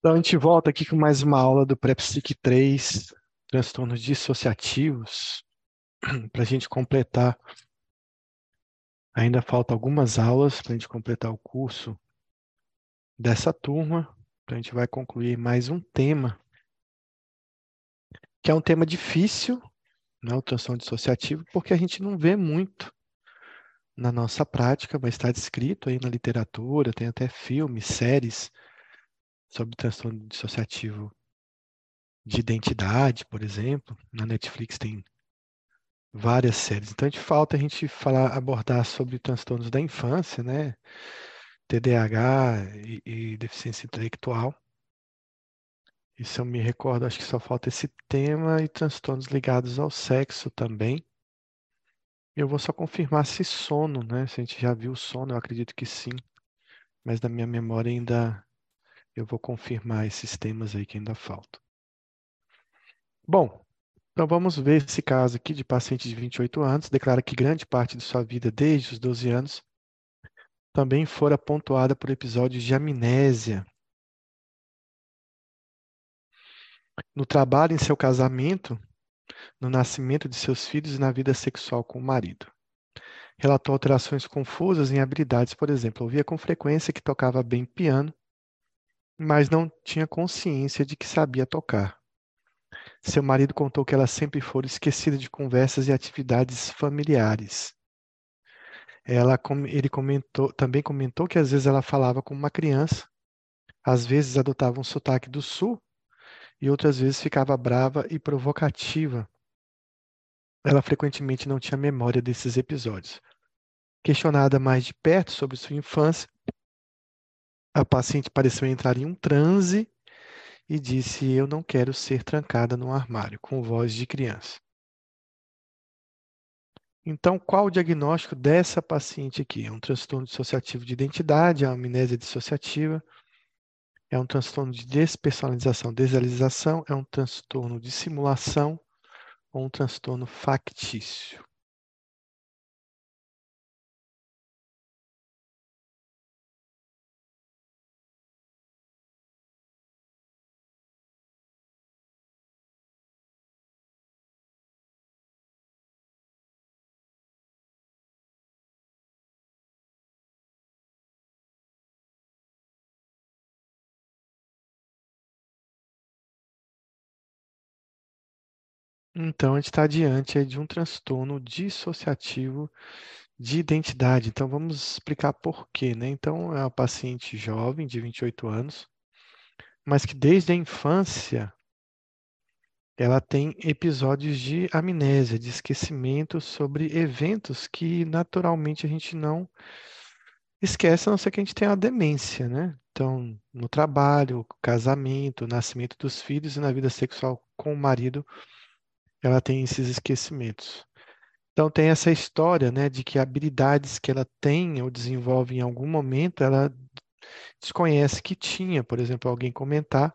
Então, a gente volta aqui com mais uma aula do PrEPSIC 3, transtornos dissociativos, para a gente completar. Ainda falta algumas aulas para a gente completar o curso dessa turma. Então, a gente vai concluir mais um tema, que é um tema difícil, né, o transtorno dissociativo, porque a gente não vê muito na nossa prática, mas está descrito aí na literatura, tem até filmes, séries sobre transtorno dissociativo de identidade, por exemplo. Na Netflix tem várias séries. Então, gente falta a gente falar, abordar sobre transtornos da infância, né? TDAH e, e deficiência intelectual. Se eu me recordo, acho que só falta esse tema e transtornos ligados ao sexo também. Eu vou só confirmar se sono, né? Se a gente já viu o sono, eu acredito que sim. Mas na minha memória ainda eu vou confirmar esses temas aí que ainda faltam. Bom, então vamos ver esse caso aqui de paciente de 28 anos, declara que grande parte de sua vida desde os 12 anos também fora pontuada por episódios de amnésia. No trabalho, em seu casamento, no nascimento de seus filhos e na vida sexual com o marido. Relatou alterações confusas em habilidades, por exemplo, ouvia com frequência que tocava bem piano mas não tinha consciência de que sabia tocar. Seu marido contou que ela sempre foi esquecida de conversas e atividades familiares. Ela, ele comentou, também comentou que às vezes ela falava como uma criança, às vezes adotava um sotaque do sul e outras vezes ficava brava e provocativa. Ela frequentemente não tinha memória desses episódios. Questionada mais de perto sobre sua infância, a paciente pareceu entrar em um transe e disse: Eu não quero ser trancada no armário, com voz de criança. Então, qual o diagnóstico dessa paciente aqui? É um transtorno dissociativo de identidade, é uma amnésia dissociativa, é um transtorno de despersonalização, desrealização, é um transtorno de simulação ou um transtorno factício. Então, a gente está diante de um transtorno dissociativo de identidade. Então, vamos explicar por quê, né? Então, é uma paciente jovem, de 28 anos, mas que desde a infância ela tem episódios de amnésia, de esquecimento sobre eventos que naturalmente a gente não esquece, a não ser que a gente tenha uma demência, né? Então, no trabalho, casamento, nascimento dos filhos e na vida sexual com o marido, ela tem esses esquecimentos. Então tem essa história, né, de que habilidades que ela tem ou desenvolve em algum momento, ela desconhece que tinha. Por exemplo, alguém comentar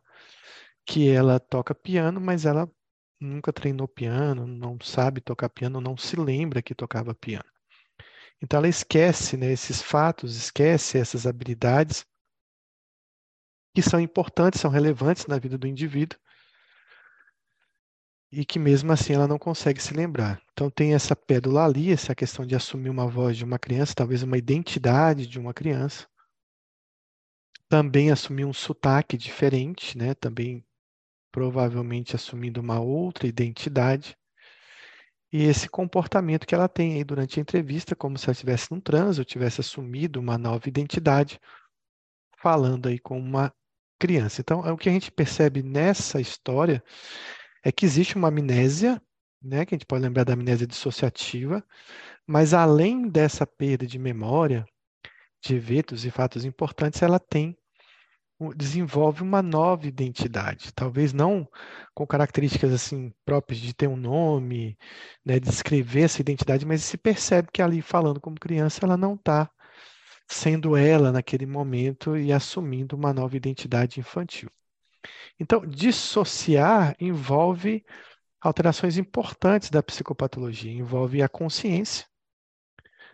que ela toca piano, mas ela nunca treinou piano, não sabe tocar piano, não se lembra que tocava piano. Então ela esquece né, esses fatos, esquece essas habilidades que são importantes, são relevantes na vida do indivíduo, e que mesmo assim ela não consegue se lembrar. Então tem essa pérola ali, essa questão de assumir uma voz de uma criança, talvez uma identidade de uma criança. Também assumir um sotaque diferente, né? Também provavelmente assumindo uma outra identidade. E esse comportamento que ela tem aí durante a entrevista, como se ela estivesse num transe, ou tivesse assumido uma nova identidade, falando aí com uma criança. Então, é o que a gente percebe nessa história é que existe uma amnésia, né, que a gente pode lembrar da amnésia dissociativa, mas além dessa perda de memória, de eventos e fatos importantes, ela tem desenvolve uma nova identidade, talvez não com características assim próprias de ter um nome, né, de descrever essa identidade, mas se percebe que ali falando como criança ela não está sendo ela naquele momento e assumindo uma nova identidade infantil. Então, dissociar envolve alterações importantes da psicopatologia, envolve a consciência,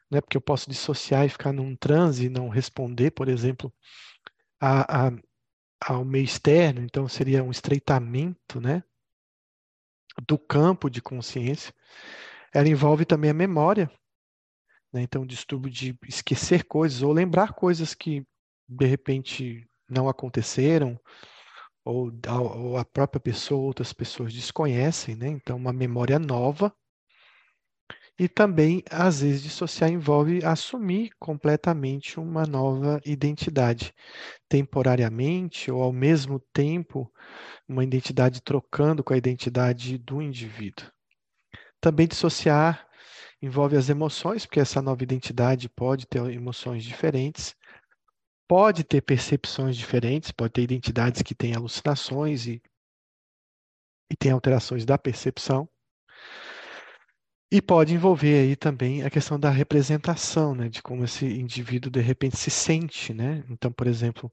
né? porque eu posso dissociar e ficar num transe e não responder, por exemplo, a, a ao meio externo, então seria um estreitamento, né, do campo de consciência. Ela envolve também a memória, né, então o distúrbio de esquecer coisas ou lembrar coisas que de repente não aconteceram ou, ou a própria pessoa, outras pessoas desconhecem, né? Então uma memória nova e também, às vezes, dissociar envolve assumir completamente uma nova identidade, temporariamente ou ao mesmo tempo, uma identidade trocando com a identidade do indivíduo. Também dissociar envolve as emoções, porque essa nova identidade pode ter emoções diferentes, pode ter percepções diferentes, pode ter identidades que têm alucinações e, e têm alterações da percepção. E pode envolver aí também a questão da representação, né, de como esse indivíduo de repente se sente, né? Então, por exemplo,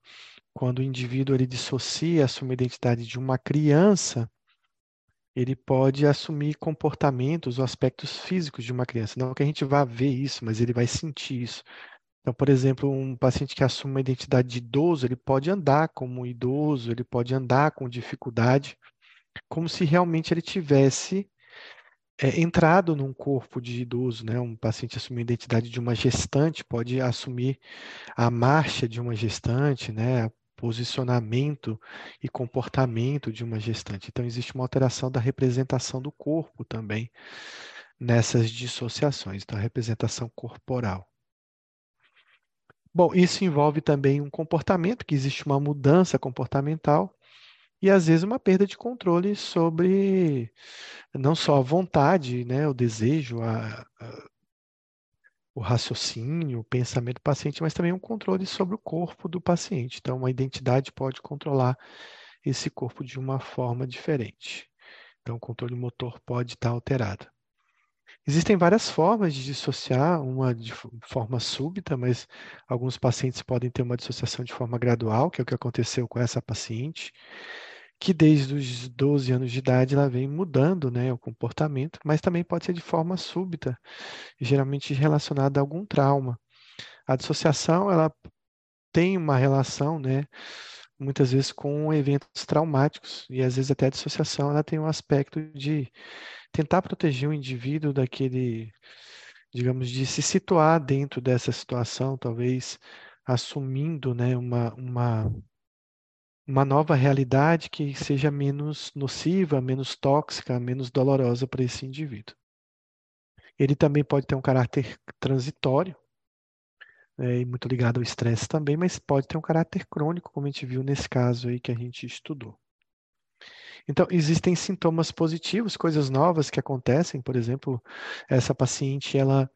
quando o indivíduo ele dissocia, assume a identidade de uma criança, ele pode assumir comportamentos ou aspectos físicos de uma criança. Não que a gente vá ver isso, mas ele vai sentir isso. Então, por exemplo, um paciente que assume uma identidade de idoso, ele pode andar como idoso, ele pode andar com dificuldade, como se realmente ele tivesse é, entrado num corpo de idoso, né? Um paciente assumir a identidade de uma gestante pode assumir a marcha de uma gestante, né? Posicionamento e comportamento de uma gestante. Então, existe uma alteração da representação do corpo também nessas dissociações, então, a representação corporal. Bom, isso envolve também um comportamento, que existe uma mudança comportamental e às vezes uma perda de controle sobre não só a vontade, né, o desejo, a, a, o raciocínio, o pensamento do paciente, mas também um controle sobre o corpo do paciente. Então, uma identidade pode controlar esse corpo de uma forma diferente. Então, o controle motor pode estar alterado. Existem várias formas de dissociar, uma de forma súbita, mas alguns pacientes podem ter uma dissociação de forma gradual, que é o que aconteceu com essa paciente que desde os 12 anos de idade ela vem mudando né, o comportamento, mas também pode ser de forma súbita, geralmente relacionada a algum trauma. A dissociação ela tem uma relação, né, muitas vezes com eventos traumáticos e às vezes até a dissociação ela tem um aspecto de tentar proteger o indivíduo daquele, digamos, de se situar dentro dessa situação, talvez assumindo, né, uma, uma uma nova realidade que seja menos nociva, menos tóxica, menos dolorosa para esse indivíduo. Ele também pode ter um caráter transitório, é, e muito ligado ao estresse também, mas pode ter um caráter crônico, como a gente viu nesse caso aí que a gente estudou. Então, existem sintomas positivos, coisas novas que acontecem, por exemplo, essa paciente, ela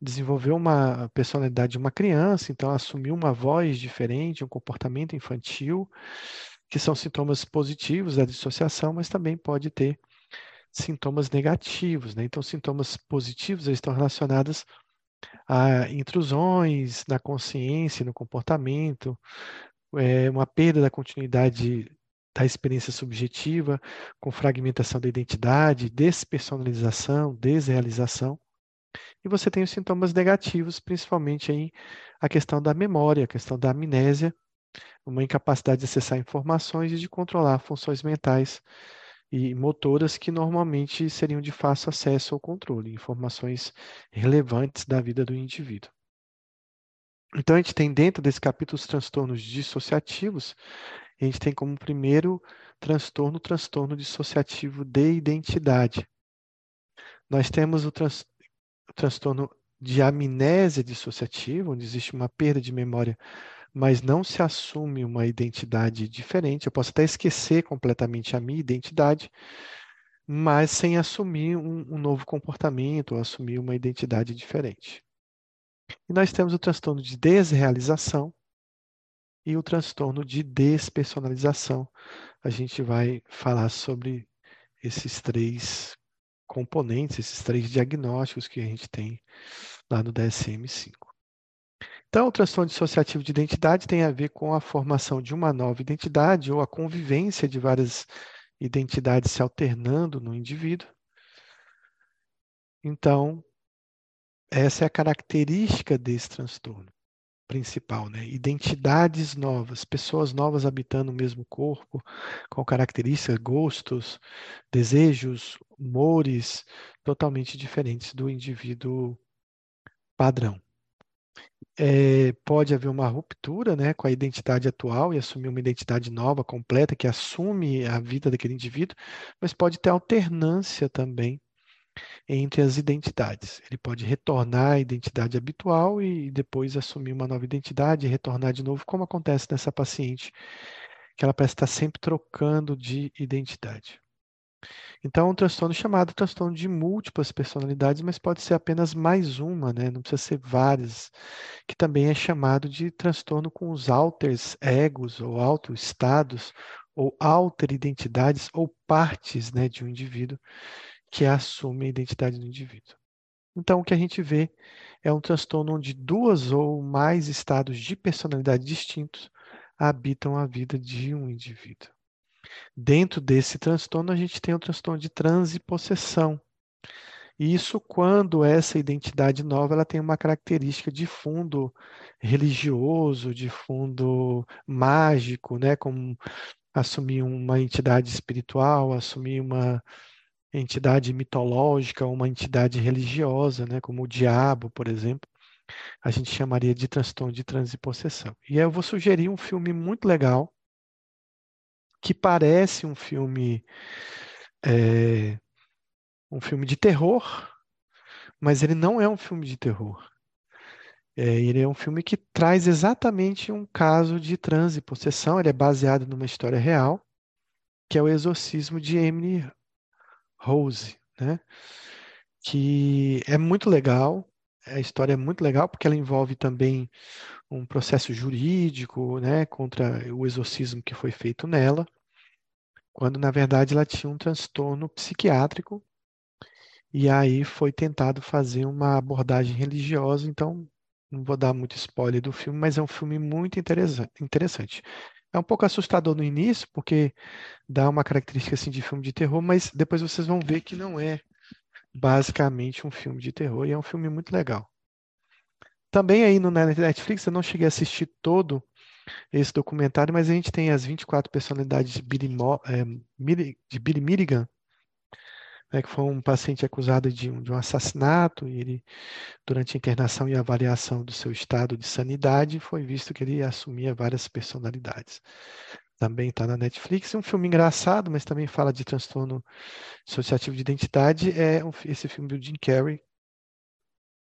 desenvolveu uma personalidade de uma criança, então assumiu uma voz diferente, um comportamento infantil, que são sintomas positivos da dissociação, mas também pode ter sintomas negativos. Né? Então, sintomas positivos estão relacionados a intrusões na consciência, no comportamento, é, uma perda da continuidade da experiência subjetiva, com fragmentação da identidade, despersonalização, desrealização. E você tem os sintomas negativos, principalmente aí a questão da memória, a questão da amnésia, uma incapacidade de acessar informações e de controlar funções mentais e motoras que normalmente seriam de fácil acesso ao controle, informações relevantes da vida do indivíduo. Então, a gente tem dentro desse capítulo os transtornos dissociativos, a gente tem como primeiro transtorno, o transtorno dissociativo de identidade. Nós temos o, trans, o transtorno de amnésia dissociativa, onde existe uma perda de memória, mas não se assume uma identidade diferente. Eu posso até esquecer completamente a minha identidade, mas sem assumir um, um novo comportamento ou assumir uma identidade diferente. E nós temos o transtorno de desrealização e o transtorno de despersonalização. A gente vai falar sobre esses três componentes, esses três diagnósticos que a gente tem lá no DSM-5. Então, o transtorno dissociativo de identidade tem a ver com a formação de uma nova identidade ou a convivência de várias identidades se alternando no indivíduo. Então, essa é a característica desse transtorno. Principal, né? Identidades novas, pessoas novas habitando o mesmo corpo, com características, gostos, desejos, humores totalmente diferentes do indivíduo padrão. É, pode haver uma ruptura né, com a identidade atual e assumir uma identidade nova, completa, que assume a vida daquele indivíduo, mas pode ter alternância também entre as identidades. Ele pode retornar à identidade habitual e depois assumir uma nova identidade e retornar de novo, como acontece nessa paciente, que ela parece estar sempre trocando de identidade. Então, um transtorno chamado transtorno de múltiplas personalidades, mas pode ser apenas mais uma, né? não precisa ser várias, que também é chamado de transtorno com os alters egos ou auto-estados ou alter identidades ou partes né, de um indivíduo que assume a identidade do indivíduo. Então, o que a gente vê é um transtorno onde duas ou mais estados de personalidade distintos habitam a vida de um indivíduo. Dentro desse transtorno, a gente tem o transtorno de transipossessão. Isso quando essa identidade nova ela tem uma característica de fundo religioso, de fundo mágico, né? como assumir uma entidade espiritual, assumir uma entidade mitológica, uma entidade religiosa, né? como o diabo, por exemplo. A gente chamaria de transtorno de transipossessão. E eu vou sugerir um filme muito legal, que parece um filme é, um filme de terror, mas ele não é um filme de terror. É, ele é um filme que traz exatamente um caso de transe possessão. Ele é baseado numa história real, que é o exorcismo de Emily Rose, né? Que é muito legal. A história é muito legal porque ela envolve também um processo jurídico, né, contra o exorcismo que foi feito nela, quando na verdade ela tinha um transtorno psiquiátrico e aí foi tentado fazer uma abordagem religiosa, então não vou dar muito spoiler do filme, mas é um filme muito interessante. É um pouco assustador no início, porque dá uma característica assim de filme de terror, mas depois vocês vão ver que não é basicamente um filme de terror e é um filme muito legal. Também aí no Netflix, eu não cheguei a assistir todo esse documentário, mas a gente tem as 24 personalidades de Billy, Mo, é, de Billy Milligan, né, que foi um paciente acusado de um, de um assassinato, e ele, durante a internação e avaliação do seu estado de sanidade, foi visto que ele assumia várias personalidades. Também está na Netflix. Um filme engraçado, mas também fala de transtorno associativo de identidade, é esse filme do Jim Carrey,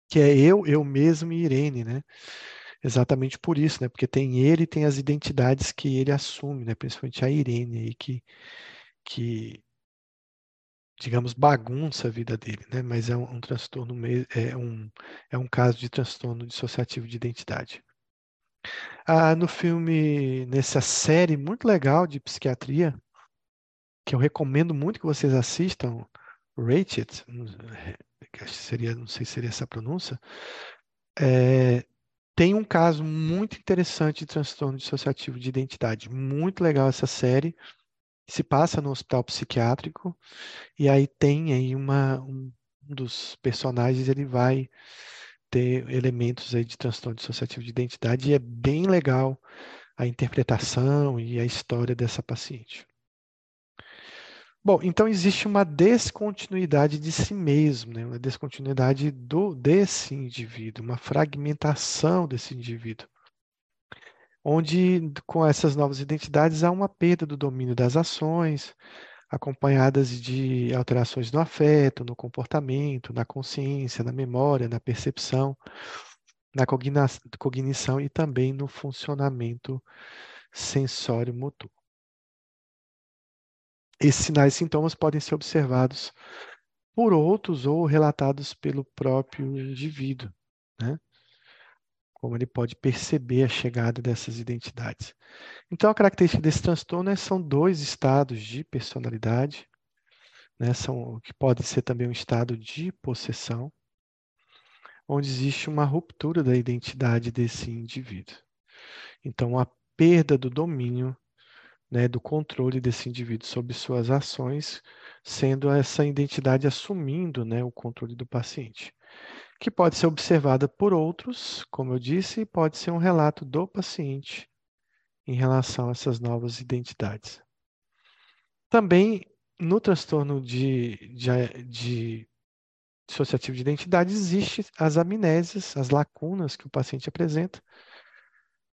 que é Eu, Eu Mesmo e Irene, né? Exatamente por isso, né? Porque tem ele e tem as identidades que ele assume, né? Principalmente a Irene aí, que, que digamos, bagunça a vida dele, né? Mas é um, um transtorno, é um, é um caso de transtorno dissociativo de identidade. Ah, no filme, nessa série muito legal de psiquiatria, que eu recomendo muito que vocês assistam, Rated, que seria, não sei se seria essa pronúncia, é, tem um caso muito interessante de transtorno dissociativo de identidade. Muito legal essa série. Se passa no hospital psiquiátrico e aí tem aí uma, um dos personagens ele vai ter elementos aí de transtorno dissociativo de identidade e é bem legal a interpretação e a história dessa paciente. Bom, então existe uma descontinuidade de si mesmo, né? uma descontinuidade do, desse indivíduo, uma fragmentação desse indivíduo, onde com essas novas identidades há uma perda do domínio das ações, acompanhadas de alterações no afeto, no comportamento, na consciência, na memória, na percepção, na cognição e também no funcionamento sensório-motor. Esses sinais e sintomas podem ser observados por outros ou relatados pelo próprio indivíduo, né? Como ele pode perceber a chegada dessas identidades. Então, a característica desse transtorno é, são dois estados de personalidade, né? São que pode ser também um estado de possessão, onde existe uma ruptura da identidade desse indivíduo. Então, a perda do domínio né, do controle desse indivíduo sobre suas ações, sendo essa identidade assumindo né, o controle do paciente. Que pode ser observada por outros, como eu disse, e pode ser um relato do paciente em relação a essas novas identidades. Também no transtorno de, de, de dissociativo de identidade existem as amnésias, as lacunas que o paciente apresenta,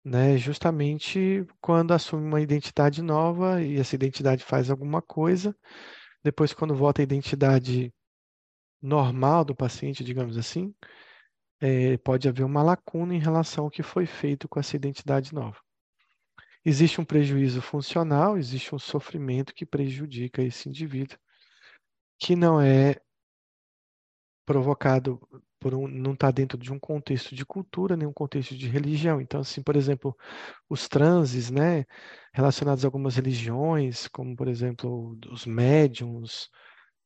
né, justamente quando assume uma identidade nova e essa identidade faz alguma coisa, depois quando volta à identidade normal do paciente, digamos assim, é, pode haver uma lacuna em relação ao que foi feito com essa identidade nova. Existe um prejuízo funcional, existe um sofrimento que prejudica esse indivíduo, que não é provocado por um, não está dentro de um contexto de cultura, nem um contexto de religião. Então, assim, por exemplo, os transes, né, relacionados a algumas religiões, como por exemplo os médiums,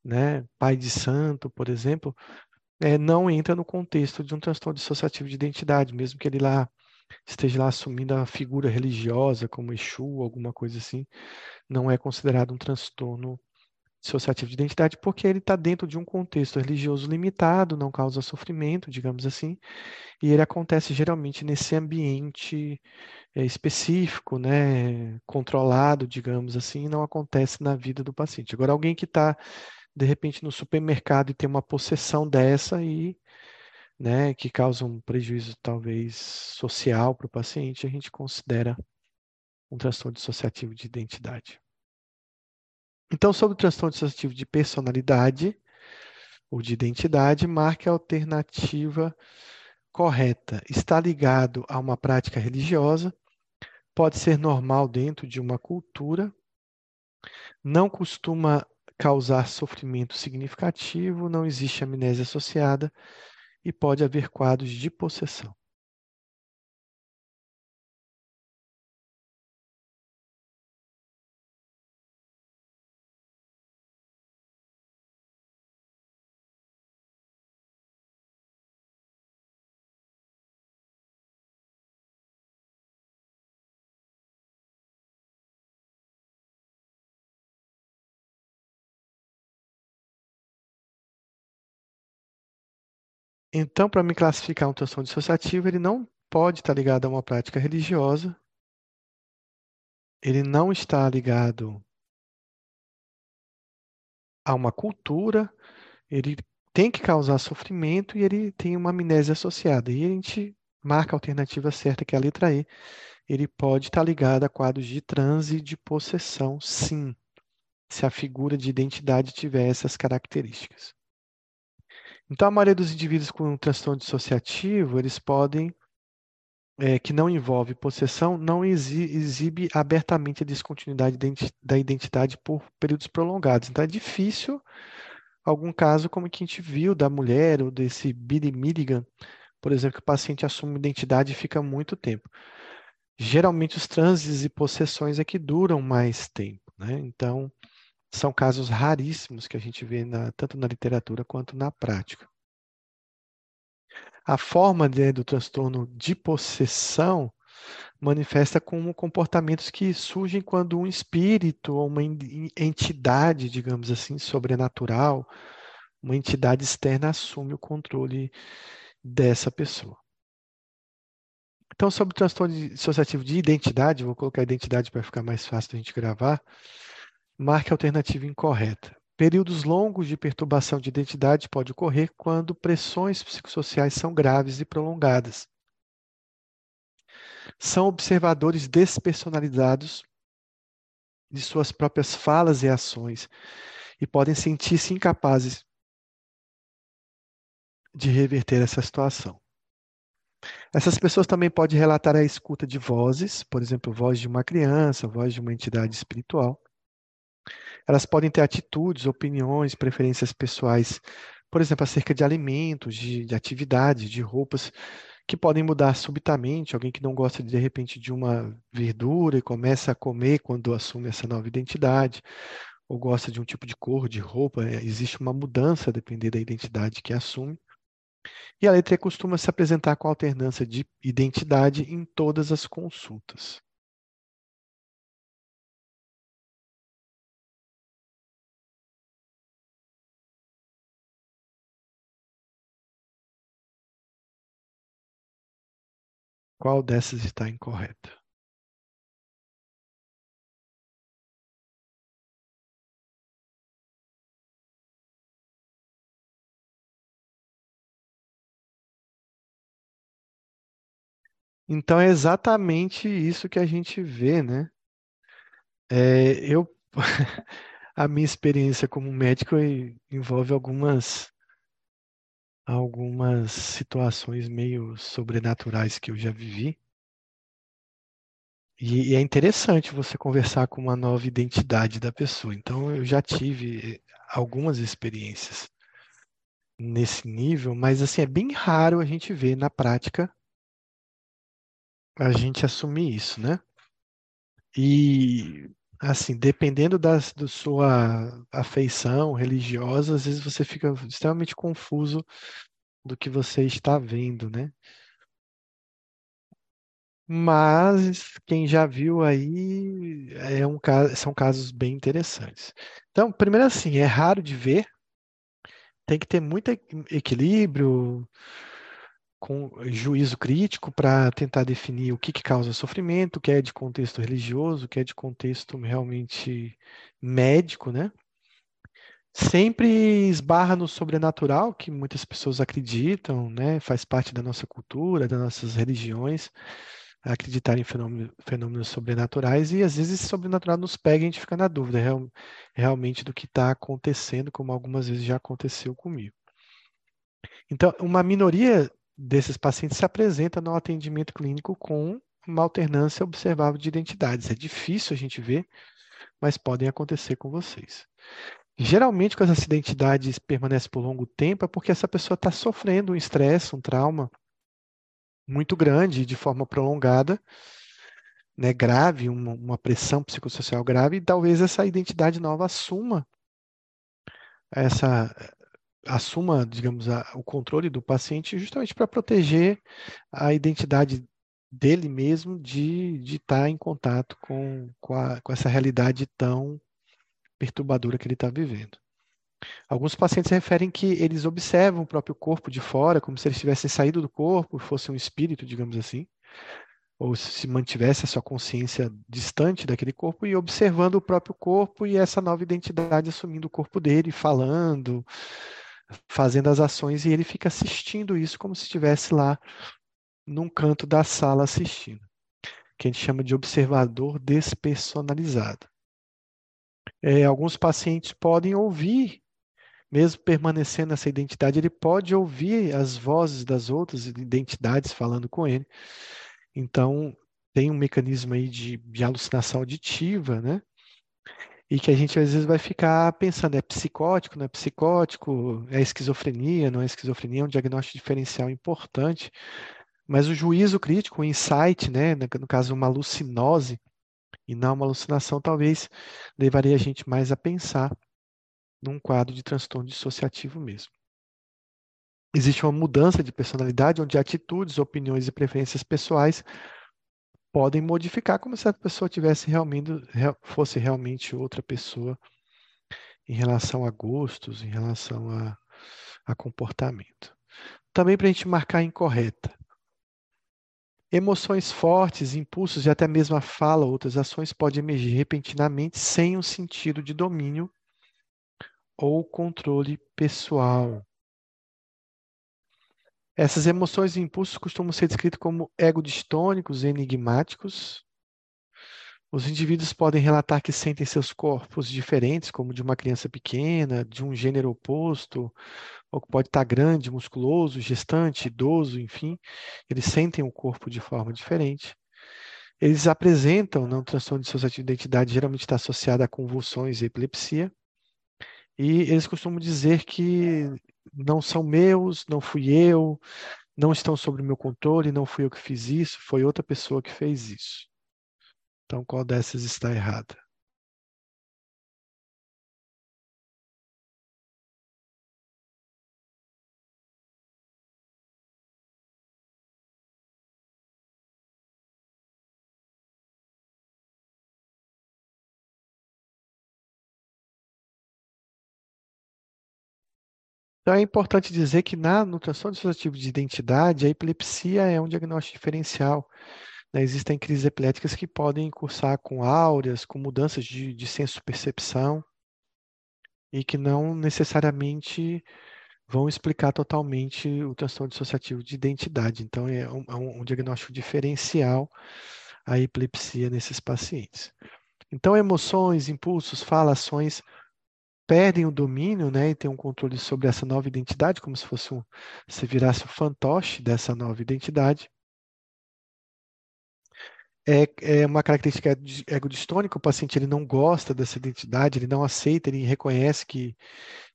né, pai de santo, por exemplo, é, não entra no contexto de um transtorno dissociativo de identidade, mesmo que ele lá esteja lá assumindo a figura religiosa como Exu, alguma coisa assim, não é considerado um transtorno dissociativo de identidade porque ele está dentro de um contexto religioso limitado, não causa sofrimento, digamos assim, e ele acontece geralmente nesse ambiente é, específico, né, controlado, digamos assim, não acontece na vida do paciente. Agora, alguém que está de repente no supermercado e tem uma possessão dessa e né, que causa um prejuízo talvez social para o paciente, a gente considera um transtorno dissociativo de identidade. Então, sobre o transtorno dissociativo de personalidade ou de identidade, marque a alternativa correta. Está ligado a uma prática religiosa, pode ser normal dentro de uma cultura, não costuma causar sofrimento significativo, não existe amnésia associada e pode haver quadros de possessão. Então, para me classificar um transtorno dissociativo, ele não pode estar ligado a uma prática religiosa, ele não está ligado a uma cultura, ele tem que causar sofrimento e ele tem uma amnésia associada. E a gente marca a alternativa certa, que é a letra E. Ele pode estar ligado a quadros de transe e de possessão, sim, se a figura de identidade tiver essas características. Então, a maioria dos indivíduos com transtorno dissociativo, eles podem, é, que não envolve possessão, não exibe abertamente a descontinuidade da identidade por períodos prolongados. Então, é difícil algum caso como que a gente viu da mulher ou desse Billy Milligan, por exemplo, que o paciente assume identidade e fica muito tempo. Geralmente, os transes e possessões é que duram mais tempo, né? Então, são casos raríssimos que a gente vê na, tanto na literatura quanto na prática. A forma né, do transtorno de possessão manifesta como comportamentos que surgem quando um espírito ou uma entidade, digamos assim, sobrenatural, uma entidade externa assume o controle dessa pessoa. Então, sobre o transtorno dissociativo de identidade, vou colocar identidade para ficar mais fácil da gente gravar. Marque a alternativa incorreta. Períodos longos de perturbação de identidade pode ocorrer quando pressões psicossociais são graves e prolongadas. São observadores despersonalizados de suas próprias falas e ações e podem sentir-se incapazes de reverter essa situação. Essas pessoas também podem relatar a escuta de vozes, por exemplo, voz de uma criança, voz de uma entidade espiritual, elas podem ter atitudes, opiniões, preferências pessoais, por exemplo, acerca de alimentos, de, de atividades, de roupas, que podem mudar subitamente. Alguém que não gosta, de repente, de uma verdura e começa a comer quando assume essa nova identidade, ou gosta de um tipo de cor, de roupa, é, existe uma mudança a depender da identidade que assume. E a letra E costuma se apresentar com alternância de identidade em todas as consultas. Qual dessas está incorreta? Então é exatamente isso que a gente vê, né? É, eu, a minha experiência como médico envolve algumas algumas situações meio sobrenaturais que eu já vivi. E, e é interessante você conversar com uma nova identidade da pessoa. Então eu já tive algumas experiências nesse nível, mas assim é bem raro a gente ver na prática a gente assumir isso, né? E assim, dependendo da do sua afeição religiosa, às vezes você fica extremamente confuso do que você está vendo, né? Mas quem já viu aí é um, são casos bem interessantes. Então, primeiro assim, é raro de ver, tem que ter muito equilíbrio, com juízo crítico para tentar definir o que, que causa sofrimento, o que é de contexto religioso, o que é de contexto realmente médico, né? Sempre esbarra no sobrenatural, que muitas pessoas acreditam, né? Faz parte da nossa cultura, das nossas religiões, acreditar em fenômenos, fenômenos sobrenaturais, e às vezes esse sobrenatural nos pega e a gente fica na dúvida real, realmente do que está acontecendo, como algumas vezes já aconteceu comigo. Então, uma minoria desses pacientes se apresenta no atendimento clínico com uma alternância observável de identidades. É difícil a gente ver, mas podem acontecer com vocês. Geralmente, quando essa identidade permanece por longo tempo, é porque essa pessoa está sofrendo um estresse, um trauma muito grande, de forma prolongada, né, grave, uma, uma pressão psicossocial grave, e talvez essa identidade nova assuma essa, assuma, digamos, a, o controle do paciente justamente para proteger a identidade dele mesmo de, estar tá em contato com, com, a, com essa realidade tão perturbadora que ele está vivendo. Alguns pacientes referem que eles observam o próprio corpo de fora, como se eles tivessem saído do corpo, fosse um espírito, digamos assim, ou se mantivesse a sua consciência distante daquele corpo e observando o próprio corpo e essa nova identidade assumindo o corpo dele, falando, fazendo as ações e ele fica assistindo isso como se estivesse lá num canto da sala assistindo, que a gente chama de observador despersonalizado. É, alguns pacientes podem ouvir, mesmo permanecendo nessa identidade, ele pode ouvir as vozes das outras identidades falando com ele. Então, tem um mecanismo aí de, de alucinação auditiva, né? E que a gente às vezes vai ficar pensando, é psicótico, não é psicótico, é esquizofrenia, não é esquizofrenia, é um diagnóstico diferencial importante, mas o juízo crítico, o insight, né, no caso uma alucinose e não uma alucinação, talvez levaria a gente mais a pensar num quadro de transtorno dissociativo mesmo. Existe uma mudança de personalidade onde atitudes, opiniões e preferências pessoais podem modificar como se a pessoa tivesse realmente fosse realmente outra pessoa em relação a gostos, em relação a, a comportamento. Também para a gente marcar incorreta. Emoções fortes, impulsos e até mesmo a fala, outras ações podem emergir repentinamente sem um sentido de domínio ou controle pessoal. Essas emoções e impulsos costumam ser descritos como egodistônicos e enigmáticos. Os indivíduos podem relatar que sentem seus corpos diferentes, como de uma criança pequena, de um gênero oposto, ou que pode estar grande, musculoso, gestante, idoso, enfim. Eles sentem o corpo de forma diferente. Eles apresentam, não, transtorno de de identidade geralmente está associado a convulsões e epilepsia. E eles costumam dizer que não são meus, não fui eu, não estão sob meu controle, não fui eu que fiz isso, foi outra pessoa que fez isso. Então, qual dessas está errada? Então é importante dizer que na, no transtorno dissociativo de identidade, a epilepsia é um diagnóstico diferencial. Né? Existem crises epiléticas que podem cursar com áureas, com mudanças de, de senso-percepção, e que não necessariamente vão explicar totalmente o transtorno dissociativo de identidade. Então, é um, é um diagnóstico diferencial a epilepsia nesses pacientes. Então, emoções, impulsos, falações perdem o domínio, né, e tem um controle sobre essa nova identidade, como se fosse um, se virasse o fantoche dessa nova identidade. É, é uma característica egodistônica, o paciente ele não gosta dessa identidade, ele não aceita, ele reconhece que,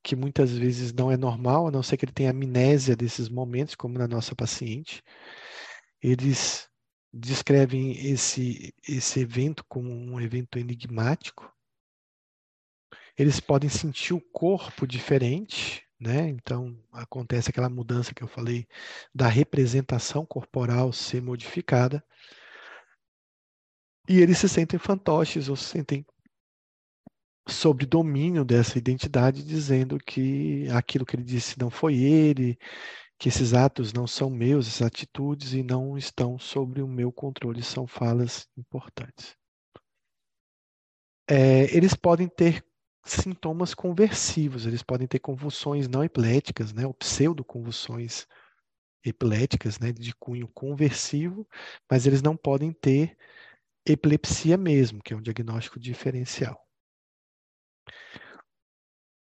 que muitas vezes não é normal, a não ser que ele tenha amnésia desses momentos, como na nossa paciente. Eles descrevem esse, esse evento como um evento enigmático, eles podem sentir o corpo diferente, né? Então acontece aquela mudança que eu falei da representação corporal ser modificada. E eles se sentem fantoches ou se sentem sob domínio dessa identidade, dizendo que aquilo que ele disse não foi ele, que esses atos não são meus, essas atitudes, e não estão sobre o meu controle, são falas importantes. É, eles podem ter sintomas conversivos, eles podem ter convulsões não epiléticas, né, ou pseudoconvulsões epiléticas, né, de cunho conversivo, mas eles não podem ter epilepsia mesmo, que é um diagnóstico diferencial.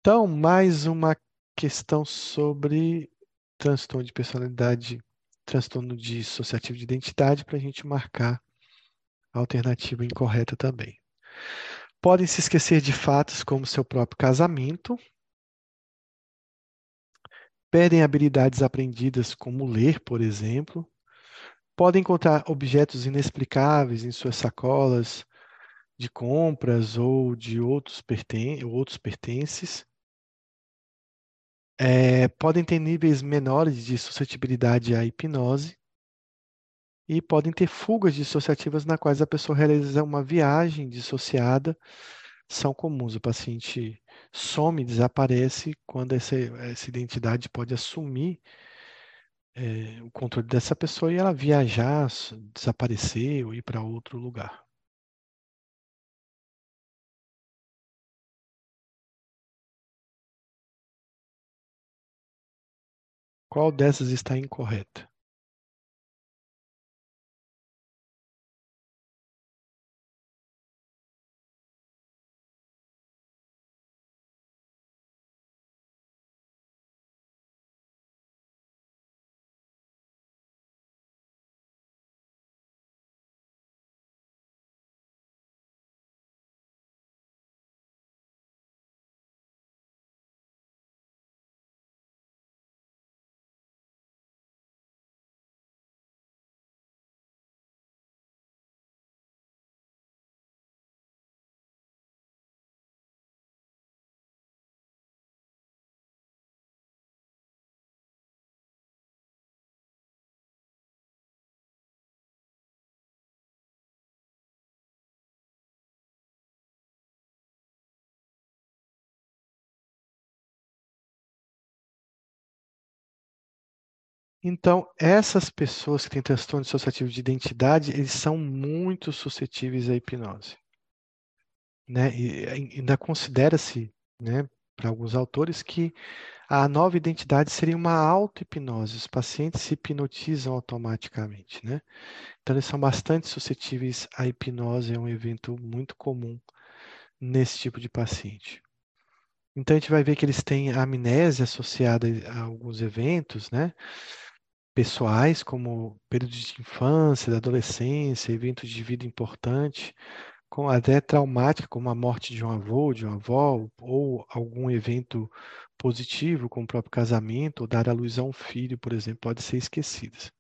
Então, mais uma questão sobre transtorno de personalidade, transtorno dissociativo de identidade, para a gente marcar a alternativa incorreta também. Podem se esquecer de fatos como seu próprio casamento. Perdem habilidades aprendidas, como ler, por exemplo. Podem encontrar objetos inexplicáveis em suas sacolas de compras ou de outros, perten outros pertences. É, podem ter níveis menores de suscetibilidade à hipnose e podem ter fugas dissociativas na quais a pessoa realiza uma viagem dissociada. São comuns. O paciente some, desaparece quando essa, essa identidade pode assumir é, o controle dessa pessoa e ela viajar, desaparecer ou ir para outro lugar. Qual dessas está incorreta? Então, essas pessoas que têm transtorno dissociativo de identidade, eles são muito suscetíveis à hipnose. Né? E ainda considera-se, né, para alguns autores, que a nova identidade seria uma auto-hipnose. Os pacientes se hipnotizam automaticamente. Né? Então, eles são bastante suscetíveis à hipnose, é um evento muito comum nesse tipo de paciente. Então, a gente vai ver que eles têm amnésia associada a alguns eventos, né? Pessoais, como períodos de infância, da adolescência, eventos de vida importante, com até traumática, como a morte de um avô, de uma avó, ou algum evento positivo, como o próprio casamento, ou dar à luz a um filho, por exemplo, pode ser esquecidas.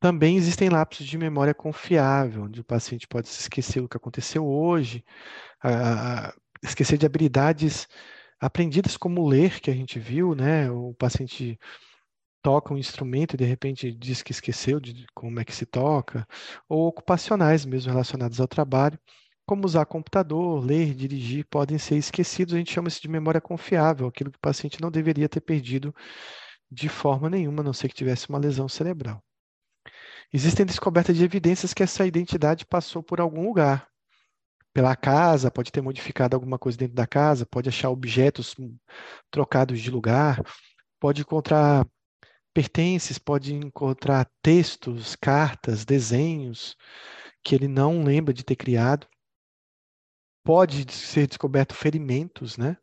Também existem lapsos de memória confiável, onde o paciente pode se esquecer do que aconteceu hoje, a, a, esquecer de habilidades aprendidas como ler, que a gente viu, né? O paciente toca um instrumento e de repente diz que esqueceu de como é que se toca, ou ocupacionais mesmo relacionados ao trabalho, como usar computador, ler, dirigir, podem ser esquecidos. A gente chama isso de memória confiável, aquilo que o paciente não deveria ter perdido de forma nenhuma, a não ser que tivesse uma lesão cerebral. Existem descobertas de evidências que essa identidade passou por algum lugar. Pela casa, pode ter modificado alguma coisa dentro da casa, pode achar objetos trocados de lugar, pode encontrar pertences, pode encontrar textos, cartas, desenhos que ele não lembra de ter criado. Pode ser descoberto ferimentos, né?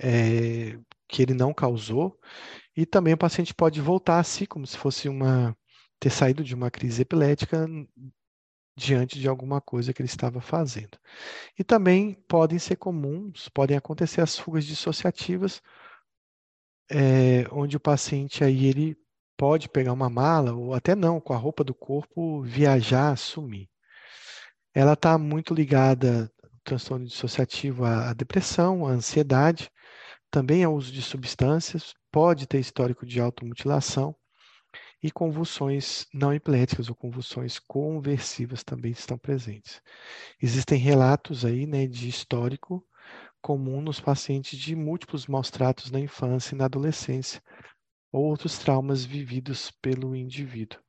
É, que ele não causou. E também o paciente pode voltar a si, como se fosse uma ter saído de uma crise epilética diante de alguma coisa que ele estava fazendo. E também podem ser comuns, podem acontecer as fugas dissociativas, é, onde o paciente aí ele pode pegar uma mala ou até não, com a roupa do corpo, viajar, sumir. Ela está muito ligada, o transtorno dissociativo, à, à depressão, à ansiedade, também ao uso de substâncias, pode ter histórico de automutilação e convulsões não epiléticas ou convulsões conversivas também estão presentes. Existem relatos aí, né, de histórico comum nos pacientes de múltiplos maus tratos na infância e na adolescência, ou outros traumas vividos pelo indivíduo.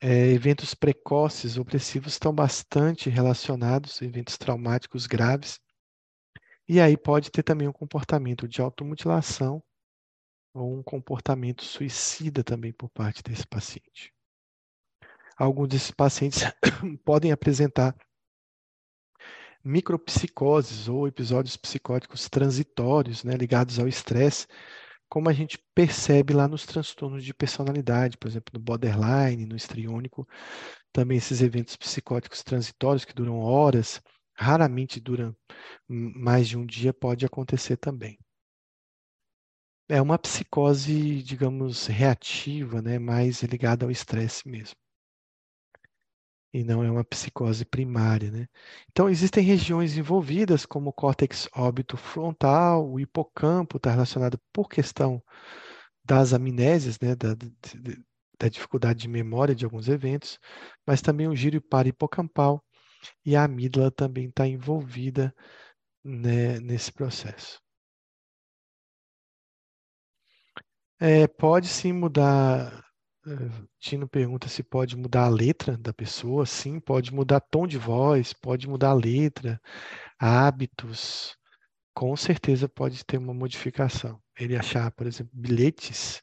É, eventos precoces opressivos estão bastante relacionados, eventos traumáticos graves, e aí pode ter também um comportamento de automutilação ou um comportamento suicida também por parte desse paciente. Alguns desses pacientes podem apresentar micropsicoses ou episódios psicóticos transitórios, né, ligados ao estresse, como a gente percebe lá nos transtornos de personalidade, por exemplo, no borderline, no estriônico, também esses eventos psicóticos transitórios que duram horas, raramente duram mais de um dia, pode acontecer também. É uma psicose, digamos, reativa, né, mais ligada ao estresse mesmo. E não é uma psicose primária, né? Então, existem regiões envolvidas, como o córtex óbito frontal, o hipocampo está relacionado por questão das amnésias, né, da, da dificuldade de memória de alguns eventos, mas também o giro para-hipocampal e a amígdala também está envolvida né, nesse processo. É, pode sim mudar. Tino pergunta se pode mudar a letra da pessoa. Sim, pode mudar tom de voz, pode mudar a letra, hábitos. Com certeza pode ter uma modificação. Ele achar, por exemplo, bilhetes,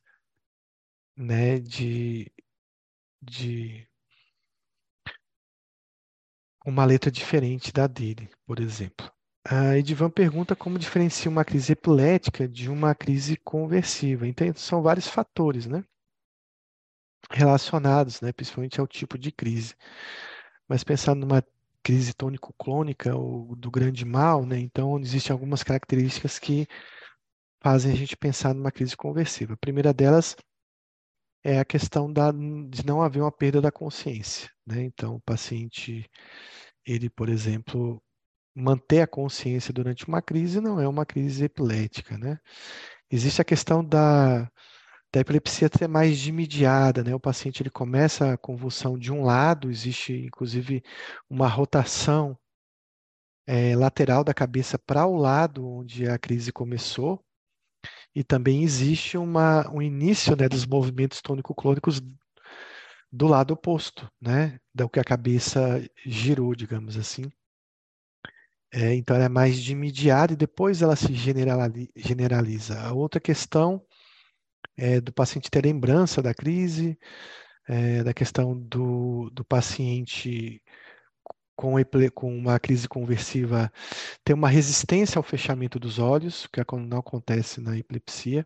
né, de, de uma letra diferente da dele, por exemplo. A Edivan pergunta como diferencia uma crise epilética de uma crise conversiva. Então, são vários fatores, né? Relacionados, né? Principalmente ao tipo de crise. Mas pensando numa crise tônico-clônica ou do grande mal, né? Então, existem algumas características que fazem a gente pensar numa crise conversiva. A primeira delas é a questão da, de não haver uma perda da consciência, né? Então, o paciente, ele, por exemplo, manter a consciência durante uma crise não é uma crise epilética, né? Existe a questão da, da epilepsia ser mais dimediada, né? O paciente ele começa a convulsão de um lado, existe inclusive uma rotação é, lateral da cabeça para o lado onde a crise começou, e também existe uma, um início né, dos movimentos tônico-clônicos do lado oposto, né? Do que a cabeça girou, digamos assim. É, então, ela é mais de imediato e depois ela se generaliza. A outra questão é do paciente ter lembrança da crise, é, da questão do, do paciente com, com, uma crise conversiva ter uma resistência ao fechamento dos olhos, que não acontece na epilepsia.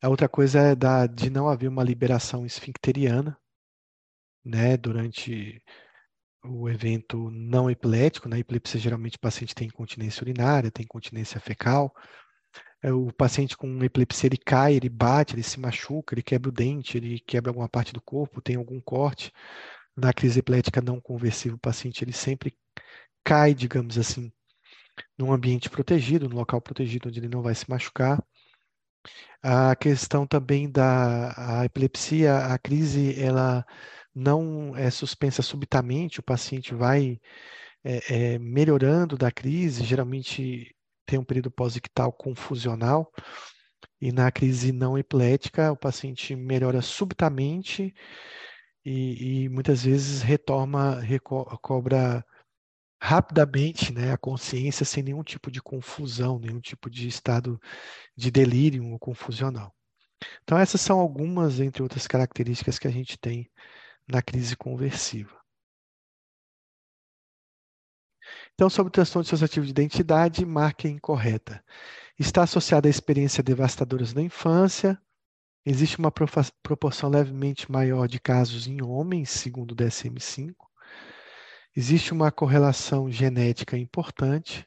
A outra coisa é da, de não haver uma liberação esfincteriana, né, durante o evento não epilético, na né? epilepsia geralmente o paciente tem incontinência urinária, tem incontinência fecal, o paciente com epilepsia ele cai, ele bate, ele se machuca, ele quebra o dente, ele quebra alguma parte do corpo, tem algum corte. Na crise epilética não conversiva, o paciente ele sempre cai, digamos assim, num ambiente protegido, num local protegido onde ele não vai se machucar. A questão também da a epilepsia, a crise, ela não é suspensa subitamente, o paciente vai é, é, melhorando da crise, geralmente tem um período pós-ictal confusional, e na crise não epilética, o paciente melhora subitamente e, e muitas vezes retoma, recobra rapidamente né, a consciência sem nenhum tipo de confusão, nenhum tipo de estado de delírio ou confusional. Então, essas são algumas, entre outras características que a gente tem na crise conversiva. Então, sobre o transtorno dissociativo de identidade, marca incorreta. Está associada a experiências devastadoras na infância. Existe uma proporção levemente maior de casos em homens, segundo o DSM-5. Existe uma correlação genética importante.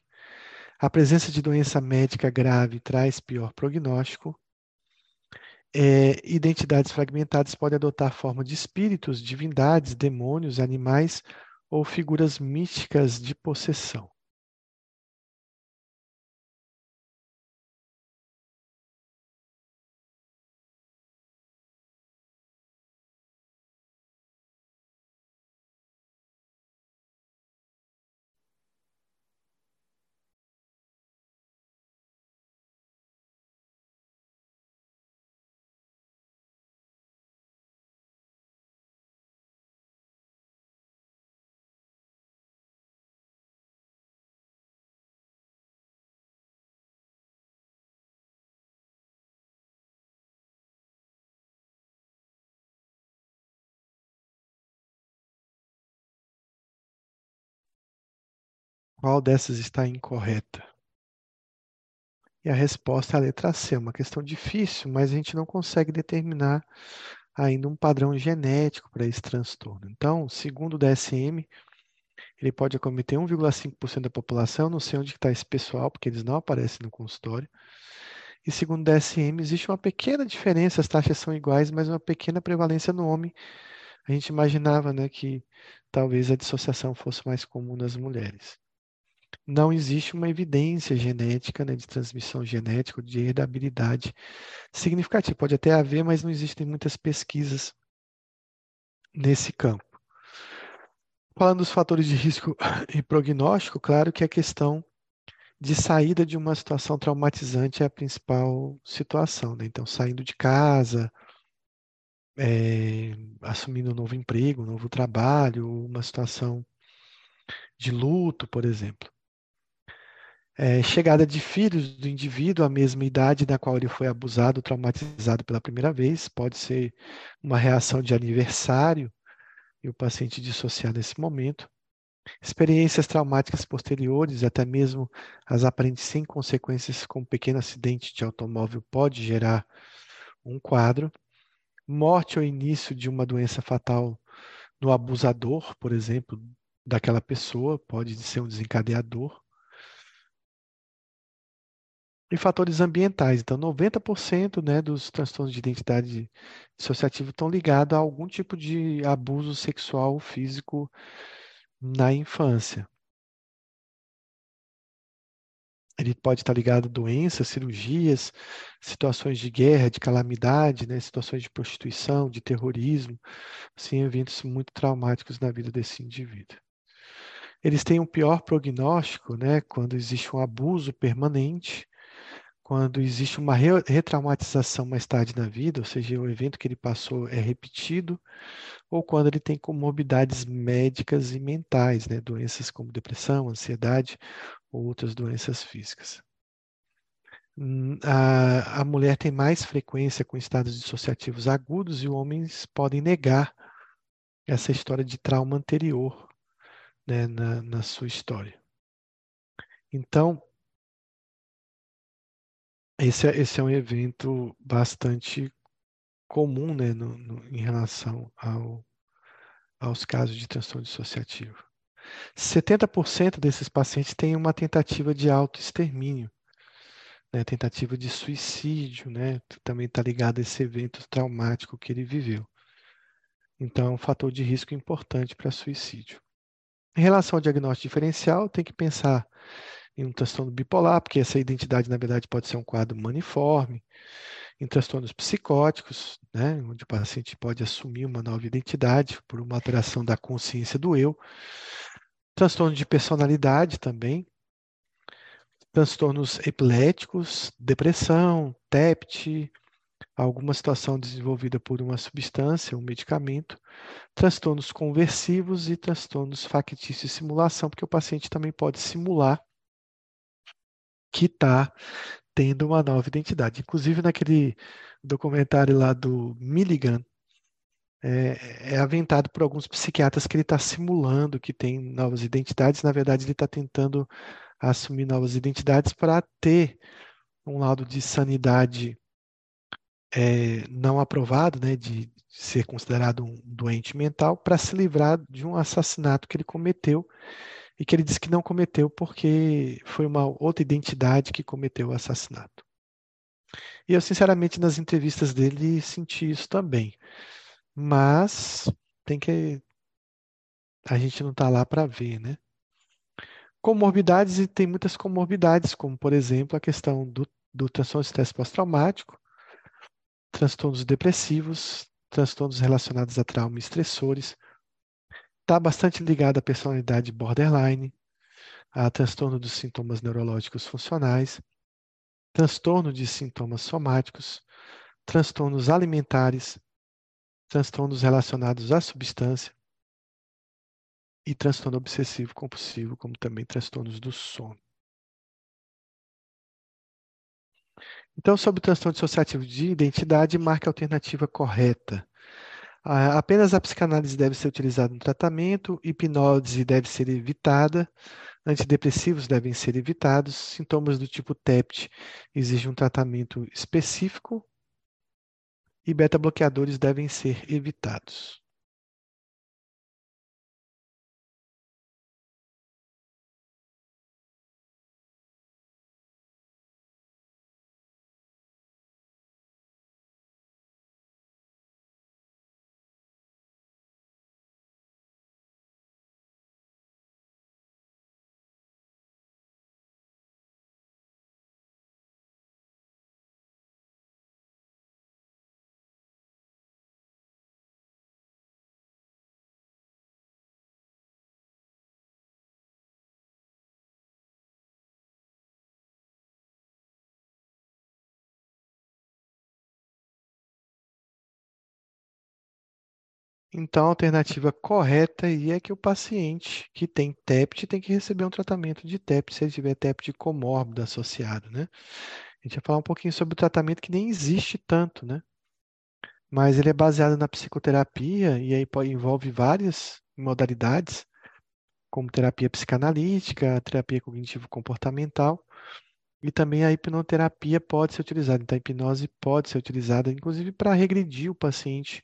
A presença de doença médica grave traz pior prognóstico. É, identidades fragmentadas podem adotar forma de espíritos, divindades, demônios, animais ou figuras místicas de possessão. Qual dessas está incorreta? E a resposta é a letra C. É uma questão difícil, mas a gente não consegue determinar ainda um padrão genético para esse transtorno. Então, segundo o DSM, ele pode acometer 1,5% da população, não sei onde está esse pessoal, porque eles não aparecem no consultório. E segundo o DSM, existe uma pequena diferença, as taxas são iguais, mas uma pequena prevalência no homem. A gente imaginava né, que talvez a dissociação fosse mais comum nas mulheres não existe uma evidência genética, né, de transmissão genética, de herdabilidade significativa. Pode até haver, mas não existem muitas pesquisas nesse campo. Falando dos fatores de risco e prognóstico, claro que a questão de saída de uma situação traumatizante é a principal situação. Né? Então, saindo de casa, é, assumindo um novo emprego, um novo trabalho, uma situação de luto, por exemplo é, chegada de filhos do indivíduo à mesma idade na qual ele foi abusado, traumatizado pela primeira vez, pode ser uma reação de aniversário e o paciente dissociar nesse momento. Experiências traumáticas posteriores, até mesmo as aparentes sem consequências, como um pequeno acidente de automóvel, pode gerar um quadro. Morte ou início de uma doença fatal no abusador, por exemplo, daquela pessoa, pode ser um desencadeador e fatores ambientais. Então, 90% né, dos transtornos de identidade dissociativa estão ligados a algum tipo de abuso sexual físico na infância. Ele pode estar ligado a doenças, cirurgias, situações de guerra, de calamidade, né, situações de prostituição, de terrorismo, assim, eventos muito traumáticos na vida desse indivíduo. Eles têm um pior prognóstico né, quando existe um abuso permanente, quando existe uma retraumatização mais tarde na vida, ou seja, o evento que ele passou é repetido, ou quando ele tem comorbidades médicas e mentais, né, doenças como depressão, ansiedade ou outras doenças físicas. Hum, a, a mulher tem mais frequência com estados dissociativos agudos e homens podem negar essa história de trauma anterior né, na, na sua história. Então, esse é, esse é um evento bastante comum né, no, no, em relação ao, aos casos de transtorno dissociativo. 70% desses pacientes têm uma tentativa de autoextermínio, né, tentativa de suicídio, né, também está ligado a esse evento traumático que ele viveu. Então, é um fator de risco importante para suicídio. Em relação ao diagnóstico diferencial, tem que pensar em transtorno bipolar, porque essa identidade, na verdade, pode ser um quadro maniforme. em transtornos psicóticos, né, onde o paciente pode assumir uma nova identidade por uma alteração da consciência do eu, transtorno de personalidade também, transtornos epiléticos, depressão, TEPT, alguma situação desenvolvida por uma substância, um medicamento, transtornos conversivos e transtornos factícios de simulação, porque o paciente também pode simular que está tendo uma nova identidade. Inclusive, naquele documentário lá do Milligan, é, é aventado por alguns psiquiatras que ele está simulando que tem novas identidades. Na verdade, ele está tentando assumir novas identidades para ter um laudo de sanidade é, não aprovado, né, de ser considerado um doente mental, para se livrar de um assassinato que ele cometeu e que ele disse que não cometeu porque foi uma outra identidade que cometeu o assassinato. E eu, sinceramente, nas entrevistas dele senti isso também. Mas tem que. A gente não está lá para ver, né? Comorbidades, e tem muitas comorbidades, como, por exemplo, a questão do, do transtorno de estresse pós-traumático, transtornos depressivos, transtornos relacionados a trauma e estressores. Está bastante ligado à personalidade borderline, a transtorno dos sintomas neurológicos funcionais, transtorno de sintomas somáticos, transtornos alimentares, transtornos relacionados à substância e transtorno obsessivo compulsivo, como também transtornos do sono. Então, sobre o transtorno dissociativo de identidade, marque a alternativa correta. Apenas a psicanálise deve ser utilizada no tratamento, hipnose deve ser evitada, antidepressivos devem ser evitados, sintomas do tipo TEPT exigem um tratamento específico e beta-bloqueadores devem ser evitados. Então, a alternativa correta aí é que o paciente que tem TEPT tem que receber um tratamento de TEPT se ele tiver TEPT comórbido associado, né? A gente vai falar um pouquinho sobre o tratamento que nem existe tanto, né? Mas ele é baseado na psicoterapia e aí envolve várias modalidades, como terapia psicanalítica, terapia cognitivo-comportamental, e também a hipnoterapia pode ser utilizada. Então, a hipnose pode ser utilizada, inclusive, para regredir o paciente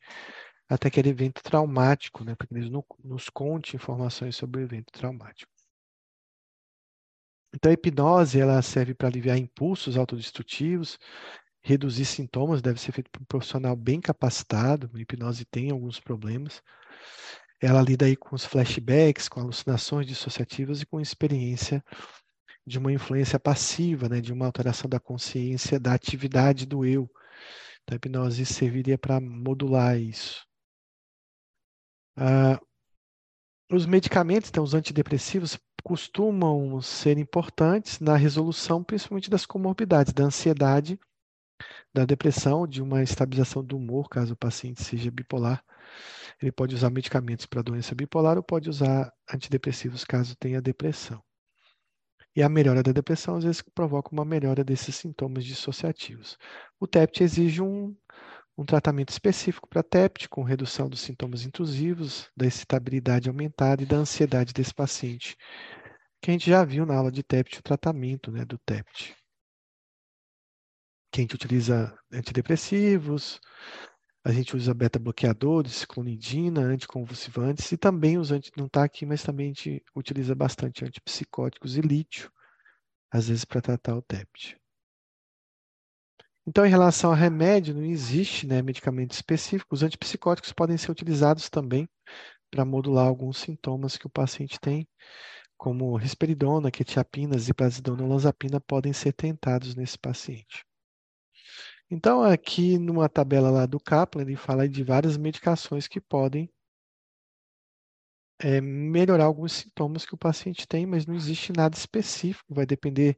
até aquele evento traumático, né, para que eles nos conte informações sobre o evento traumático. Então, a hipnose ela serve para aliviar impulsos autodestrutivos, reduzir sintomas, deve ser feito por um profissional bem capacitado. A hipnose tem alguns problemas. Ela lida aí com os flashbacks, com alucinações dissociativas e com experiência de uma influência passiva, né, de uma alteração da consciência da atividade do eu. Então, a hipnose serviria para modular isso. Uh, os medicamentos, então, os antidepressivos, costumam ser importantes na resolução, principalmente das comorbidades, da ansiedade, da depressão, de uma estabilização do humor, caso o paciente seja bipolar. Ele pode usar medicamentos para doença bipolar ou pode usar antidepressivos caso tenha depressão. E a melhora da depressão, às vezes, provoca uma melhora desses sintomas dissociativos. O TEPT exige um, um tratamento específico para TEPT, com redução dos sintomas intrusivos, da excitabilidade aumentada e da ansiedade desse paciente, que a gente já viu na aula de TEPT, o tratamento né, do TEPT. Que a gente utiliza antidepressivos, a gente usa beta-bloqueadores, clonidina, anticonvulsivantes e também os anti, não está aqui, mas também a gente utiliza bastante antipsicóticos e lítio, às vezes para tratar o TEPT. Então, em relação a remédio, não existe né, medicamento específico. Os antipsicóticos podem ser utilizados também para modular alguns sintomas que o paciente tem, como risperidona, quetiapina, ziprasidona lanzapina podem ser tentados nesse paciente. Então, aqui numa tabela lá do Kaplan, ele fala de várias medicações que podem é, melhorar alguns sintomas que o paciente tem, mas não existe nada específico, vai depender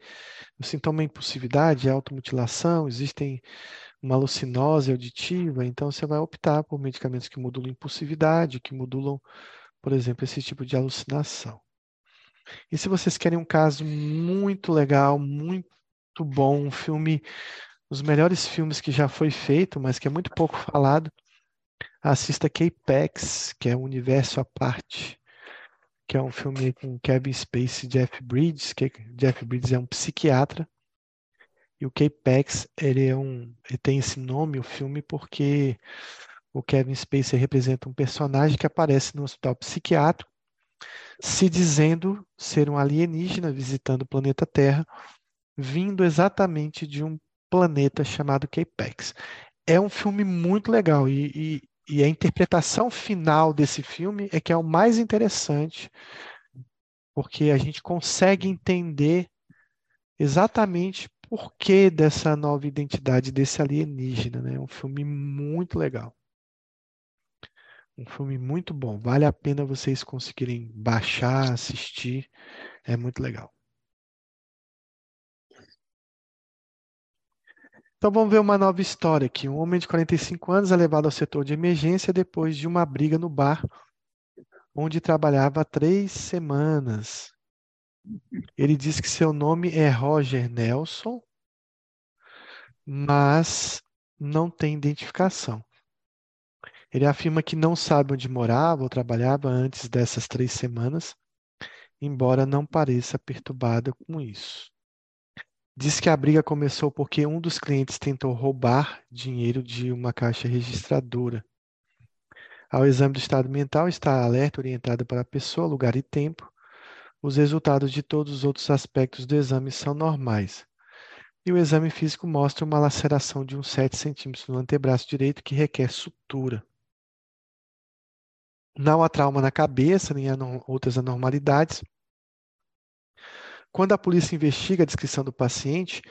do sintoma impulsividade, automutilação, existem uma alucinose auditiva, então você vai optar por medicamentos que modulam impulsividade, que modulam, por exemplo, esse tipo de alucinação. E se vocês querem um caso muito legal, muito bom, um filme, os melhores filmes que já foi feito, mas que é muito pouco falado, assista K-Pax, que é um universo à parte, que é um filme com Kevin Spacey e Jeff Bridges, que Jeff Bridges é um psiquiatra, e o K-Pax, ele é um, ele tem esse nome, o filme, porque o Kevin Spacey representa um personagem que aparece no hospital psiquiátrico, se dizendo ser um alienígena visitando o planeta Terra, vindo exatamente de um planeta chamado K-Pax. É um filme muito legal e, e, e a interpretação final desse filme é que é o mais interessante, porque a gente consegue entender exatamente por que dessa nova identidade desse alienígena. Né? É um filme muito legal. Um filme muito bom. Vale a pena vocês conseguirem baixar, assistir. É muito legal. Então vamos ver uma nova história aqui. Um homem de 45 anos é levado ao setor de emergência depois de uma briga no bar, onde trabalhava três semanas. Ele diz que seu nome é Roger Nelson, mas não tem identificação. Ele afirma que não sabe onde morava ou trabalhava antes dessas três semanas, embora não pareça perturbada com isso. Diz que a briga começou porque um dos clientes tentou roubar dinheiro de uma caixa registradora. Ao exame do estado mental está alerta orientada para a pessoa, lugar e tempo. Os resultados de todos os outros aspectos do exame são normais. E o exame físico mostra uma laceração de uns 7 centímetros no antebraço direito que requer sutura. Não há trauma na cabeça, nem outras anormalidades. Quando a polícia investiga a descrição do paciente,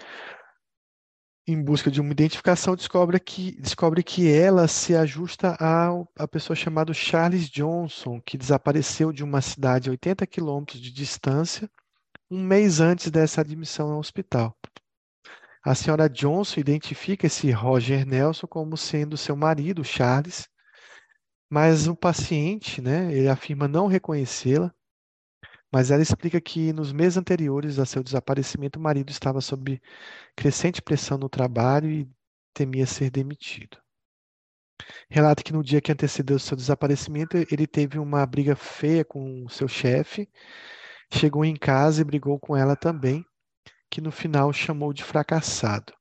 em busca de uma identificação, descobre que, descobre que ela se ajusta a, a pessoa chamada Charles Johnson, que desapareceu de uma cidade a 80 quilômetros de distância, um mês antes dessa admissão ao hospital. A senhora Johnson identifica esse Roger Nelson como sendo seu marido, Charles, mas o paciente, né, ele afirma não reconhecê-la, mas ela explica que nos meses anteriores a seu desaparecimento, o marido estava sob crescente pressão no trabalho e temia ser demitido. Relata que no dia que antecedeu seu desaparecimento, ele teve uma briga feia com seu chefe, chegou em casa e brigou com ela também, que no final chamou de fracassado.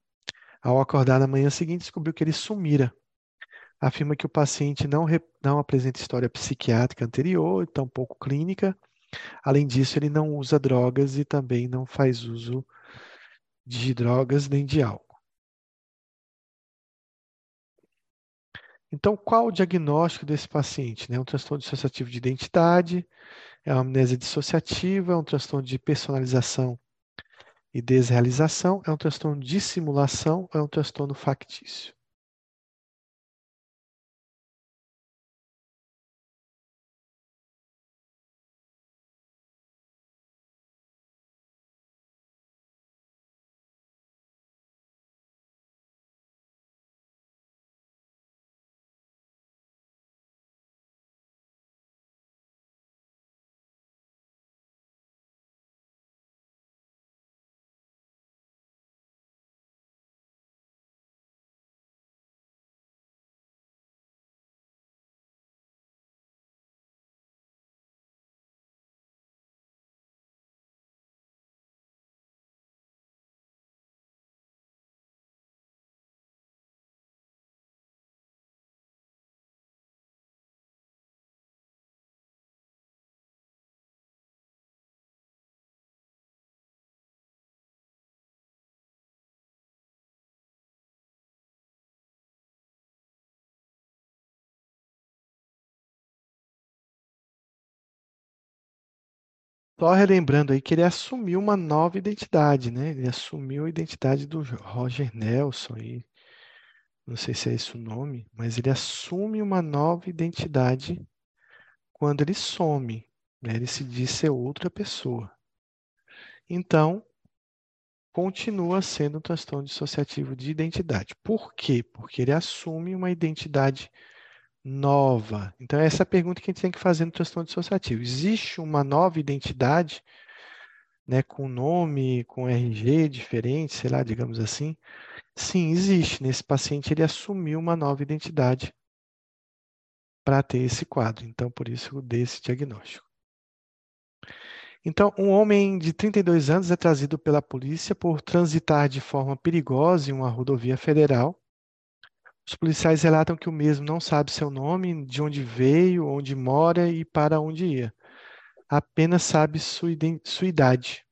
Ao acordar na manhã seguinte, descobriu que ele sumira afirma que o paciente não, não apresenta história psiquiátrica anterior, tampouco clínica. Além disso, ele não usa drogas e também não faz uso de drogas nem de álcool. Então, qual o diagnóstico desse paciente? É um transtorno dissociativo de identidade, é uma amnésia dissociativa, é um transtorno de personalização e desrealização, é um transtorno de simulação, é um transtorno factício. Só relembrando aí que ele assumiu uma nova identidade, né? Ele assumiu a identidade do Roger Nelson aí, não sei se é esse o nome, mas ele assume uma nova identidade quando ele some, né? ele se diz ser outra pessoa. Então, continua sendo um transtorno dissociativo de identidade. Por quê? Porque ele assume uma identidade nova. Então, essa é a pergunta que a gente tem que fazer no transtorno dissociativo. Existe uma nova identidade, né, com nome, com RG diferente, sei lá, digamos assim? Sim, existe. Nesse paciente, ele assumiu uma nova identidade para ter esse quadro. Então, por isso, desse diagnóstico. Então, um homem de 32 anos é trazido pela polícia por transitar de forma perigosa em uma rodovia federal. Os policiais relatam que o mesmo não sabe seu nome, de onde veio, onde mora e para onde ia. Apenas sabe sua, idade.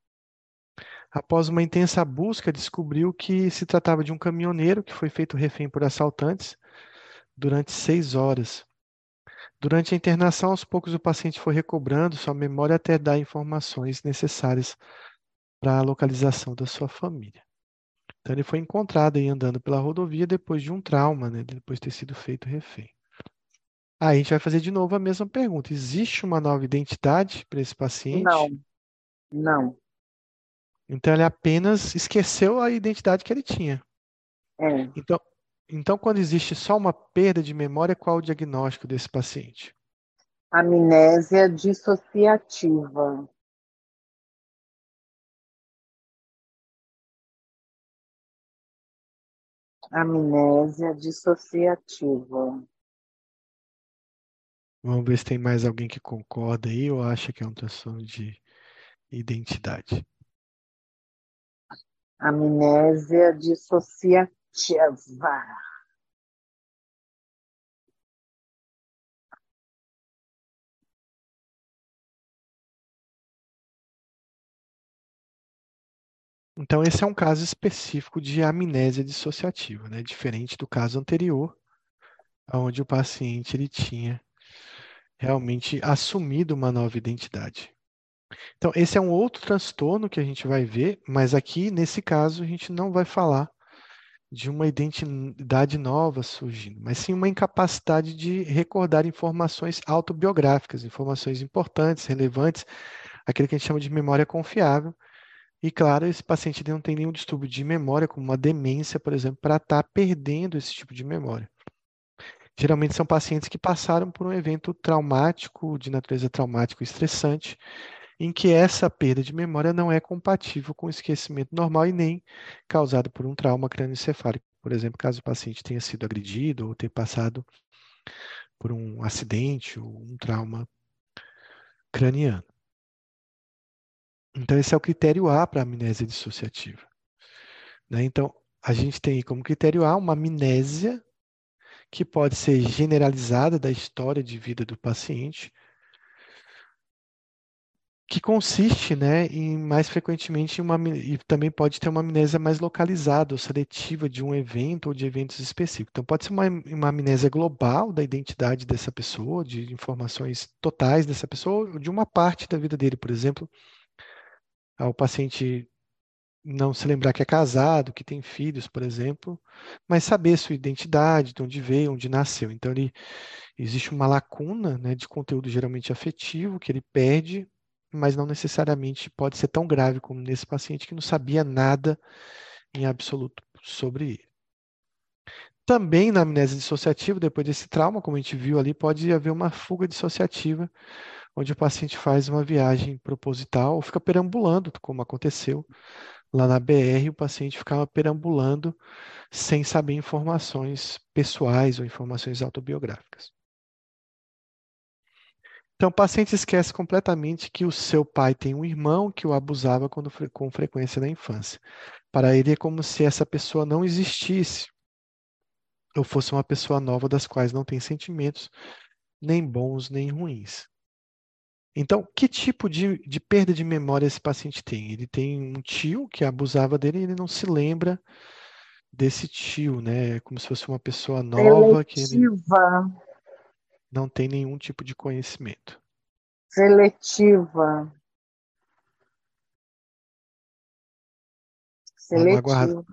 Após uma intensa busca, descobriu que se tratava de um caminhoneiro que foi feito refém por assaltantes durante seis horas. Durante a internação, aos poucos o paciente foi recobrando sua memória até dar informações necessárias para a localização da sua família. Então ele foi encontrado aí andando pela rodovia depois de um trauma, né, depois de ter sido feito refém. Aí a gente vai fazer de novo a mesma pergunta. Existe uma nova identidade para esse paciente? Não. Não. Então ele apenas esqueceu a identidade que ele tinha. É. Então, então, quando existe só uma perda de memória, qual o diagnóstico desse paciente? Amnésia dissociativa. Amnésia dissociativa. Vamos ver se tem mais alguém que concorda aí ou acha que é um transtorno de identidade. Amnésia dissociativa. Então, esse é um caso específico de amnésia dissociativa, né? diferente do caso anterior, onde o paciente ele tinha realmente assumido uma nova identidade. Então, esse é um outro transtorno que a gente vai ver, mas aqui, nesse caso, a gente não vai falar de uma identidade nova surgindo, mas sim uma incapacidade de recordar informações autobiográficas, informações importantes, relevantes, aquilo que a gente chama de memória confiável. E claro, esse paciente não tem nenhum distúrbio de memória, como uma demência, por exemplo, para estar tá perdendo esse tipo de memória. Geralmente são pacientes que passaram por um evento traumático, de natureza traumático estressante, em que essa perda de memória não é compatível com o esquecimento normal e nem causado por um trauma crânioencefálico. Por exemplo, caso o paciente tenha sido agredido ou tenha passado por um acidente ou um trauma craniano. Então, esse é o critério A para a amnésia dissociativa. Né? Então, a gente tem como critério A uma amnésia que pode ser generalizada da história de vida do paciente, que consiste, né, em mais frequentemente uma e também pode ter uma amnésia mais localizada ou seletiva de um evento ou de eventos específicos. Então pode ser uma, uma amnésia global da identidade dessa pessoa, de informações totais dessa pessoa, ou de uma parte da vida dele, por exemplo, ao paciente não se lembrar que é casado, que tem filhos, por exemplo, mas saber sua identidade, de onde veio, onde nasceu. Então ele existe uma lacuna, né, de conteúdo geralmente afetivo que ele perde mas não necessariamente pode ser tão grave como nesse paciente que não sabia nada em absoluto sobre ele. Também na amnésia dissociativa, depois desse trauma, como a gente viu ali, pode haver uma fuga dissociativa, onde o paciente faz uma viagem proposital ou fica perambulando, como aconteceu lá na BR, o paciente ficava perambulando sem saber informações pessoais ou informações autobiográficas. Então, o paciente esquece completamente que o seu pai tem um irmão que o abusava quando, com frequência na infância. Para ele é como se essa pessoa não existisse, ou fosse uma pessoa nova das quais não tem sentimentos, nem bons nem ruins. Então, que tipo de, de perda de memória esse paciente tem? Ele tem um tio que abusava dele e ele não se lembra desse tio, né? É como se fosse uma pessoa nova que ele não tem nenhum tipo de conhecimento. Seletiva. Seletiva.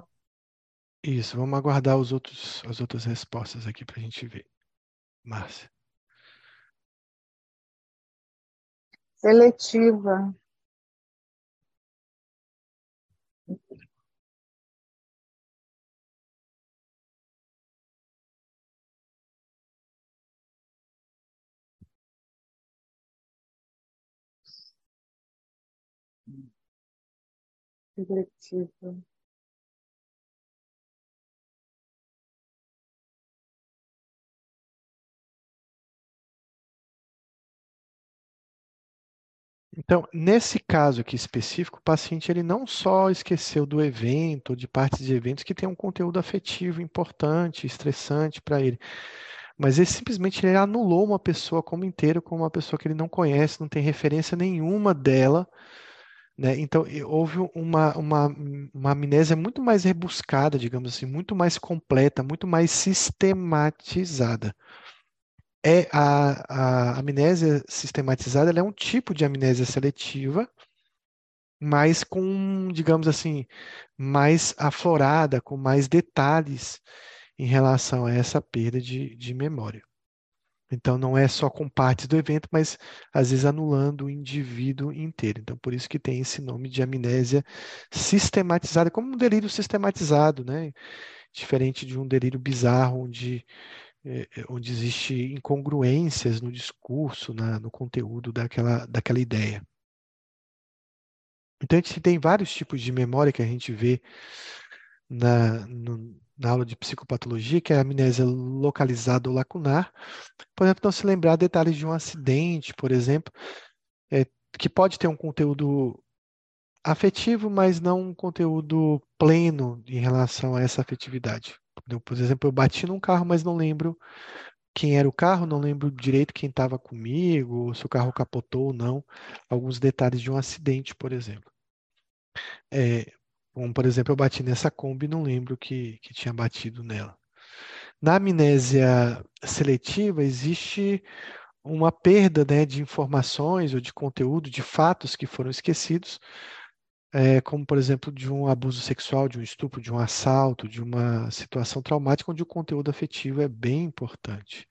Isso, vamos aguardar os outros, as outras respostas aqui para a gente ver. Márcia. Seletiva. Seletiva. Então, nesse caso aqui específico, o paciente ele não só esqueceu do evento, de partes de eventos que tem um conteúdo afetivo importante, estressante para ele, mas ele simplesmente ele anulou uma pessoa como inteiro, como uma pessoa que ele não conhece, não tem referência nenhuma dela, né? Então, houve uma, uma, uma amnésia muito mais rebuscada, digamos assim, muito mais completa, muito mais sistematizada é a, a amnésia sistematizada é um tipo de amnésia seletiva, mas com, digamos assim, mais aflorada, com mais detalhes em relação a essa perda de, de memória. Então, não é só com partes do evento, mas às vezes anulando o indivíduo inteiro. Então, por isso que tem esse nome de amnésia sistematizada, como um delírio sistematizado, né? Diferente de um delírio bizarro, onde onde existe incongruências no discurso, na, no conteúdo daquela, daquela ideia. Então, a gente tem vários tipos de memória que a gente vê na, no, na aula de psicopatologia, que é a amnésia localizada ou lacunar. Por exemplo, não se lembrar detalhes de um acidente, por exemplo, é, que pode ter um conteúdo afetivo, mas não um conteúdo pleno em relação a essa afetividade. Por exemplo, eu bati num carro, mas não lembro quem era o carro, não lembro direito quem estava comigo, se o carro capotou ou não. Alguns detalhes de um acidente, por exemplo. É, como, por exemplo, eu bati nessa Kombi e não lembro que, que tinha batido nela. Na amnésia seletiva, existe uma perda né, de informações ou de conteúdo, de fatos que foram esquecidos, é, como, por exemplo, de um abuso sexual, de um estupro, de um assalto, de uma situação traumática onde o conteúdo afetivo é bem importante.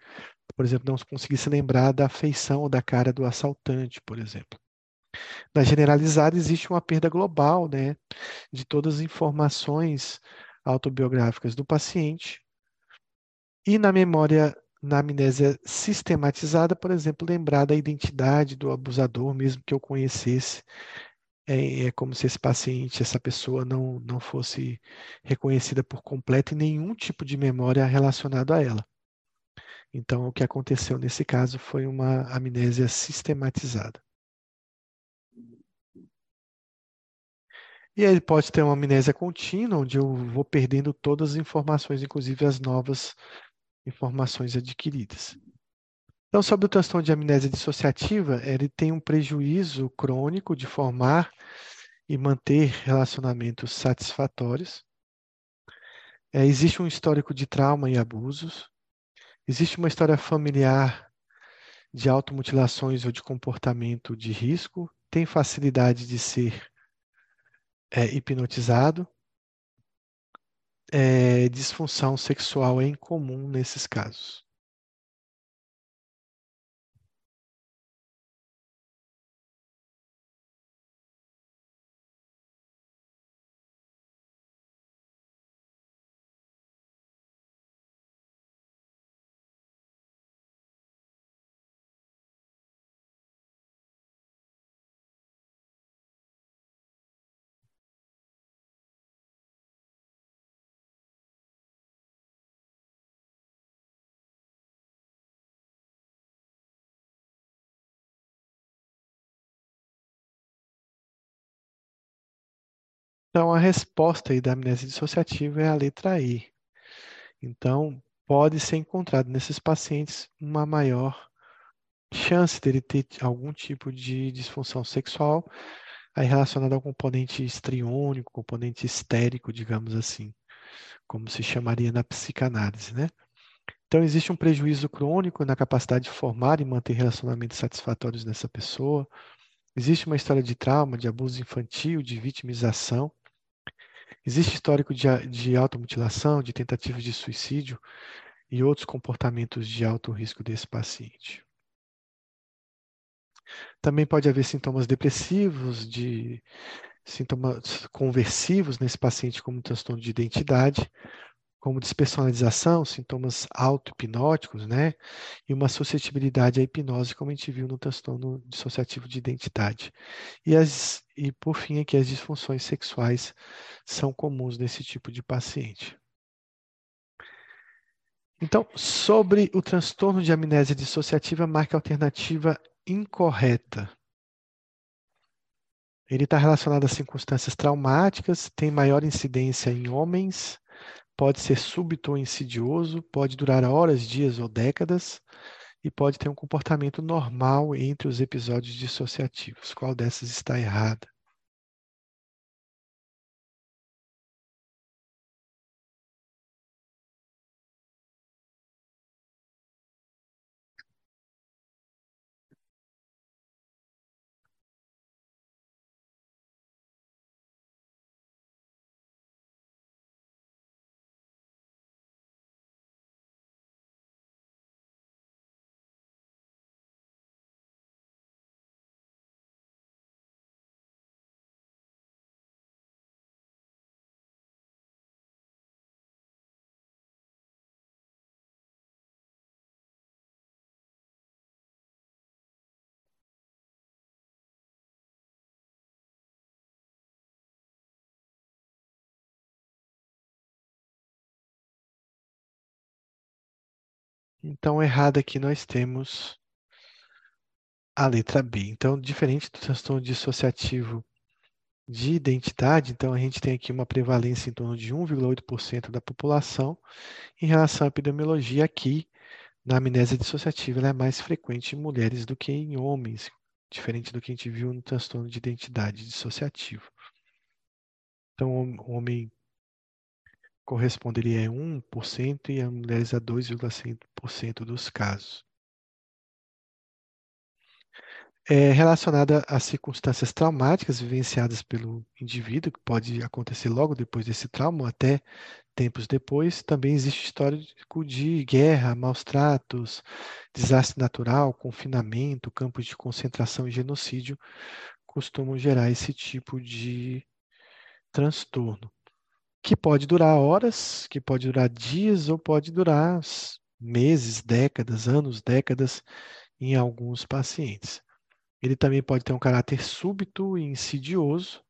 Por exemplo, não conseguir se lembrar da feição ou da cara do assaltante, por exemplo. Na generalizada, existe uma perda global né, de todas as informações autobiográficas do paciente. E na memória, na amnésia sistematizada, por exemplo, lembrar da identidade do abusador, mesmo que eu conhecesse é, é como se esse paciente, essa pessoa não, não fosse reconhecida por completo em nenhum tipo de memória relacionado a ela. Então, o que aconteceu nesse caso foi uma amnésia sistematizada. E aí pode ter uma amnésia contínua, onde eu vou perdendo todas as informações, inclusive as novas informações adquiridas. Então, sobre o transtorno de amnésia dissociativa, ele tem um prejuízo crônico de formar e manter relacionamentos satisfatórios. É, existe um histórico de trauma e abusos. Existe uma história familiar de automutilações ou de comportamento de risco. Tem facilidade de ser é, hipnotizado. É, disfunção sexual é incomum nesses casos. Então, a resposta aí da amnésia dissociativa é a letra E. Então, pode ser encontrado nesses pacientes uma maior chance dele ter algum tipo de disfunção sexual aí relacionada ao componente estriônico, componente histérico, digamos assim, como se chamaria na psicanálise, né? Então, existe um prejuízo crônico na capacidade de formar e manter relacionamentos satisfatórios nessa pessoa. Existe uma história de trauma, de abuso infantil, de vitimização. Existe histórico de, de automutilação, de tentativas de suicídio e outros comportamentos de alto risco desse paciente. Também pode haver sintomas depressivos, de sintomas conversivos nesse paciente, como transtorno de identidade, como despersonalização, sintomas auto-hipnóticos, né? E uma suscetibilidade à hipnose, como a gente viu no transtorno dissociativo de identidade. E, as, e por fim, aqui as disfunções sexuais são comuns nesse tipo de paciente. Então, sobre o transtorno de amnésia dissociativa, marca alternativa incorreta. Ele está relacionado a circunstâncias traumáticas, tem maior incidência em homens, pode ser súbito ou insidioso, pode durar horas, dias ou décadas e pode ter um comportamento normal entre os episódios dissociativos. Qual dessas está errada? Então, errada aqui nós temos a letra B. Então, diferente do transtorno dissociativo de identidade, então a gente tem aqui uma prevalência em torno de 1,8% da população. Em relação à epidemiologia, aqui, na amnésia dissociativa, ela é mais frequente em mulheres do que em homens, diferente do que a gente viu no transtorno de identidade dissociativo. Então, o homem corresponderia a 1% e a mulheres a 2,5% dos casos. É relacionada às circunstâncias traumáticas vivenciadas pelo indivíduo, que pode acontecer logo depois desse trauma, até tempos depois. Também existe histórico de guerra, maus tratos, desastre natural, confinamento, campos de concentração e genocídio costumam gerar esse tipo de transtorno que pode durar horas, que pode durar dias ou pode durar meses, décadas, anos, décadas em alguns pacientes. Ele também pode ter um caráter súbito e insidioso.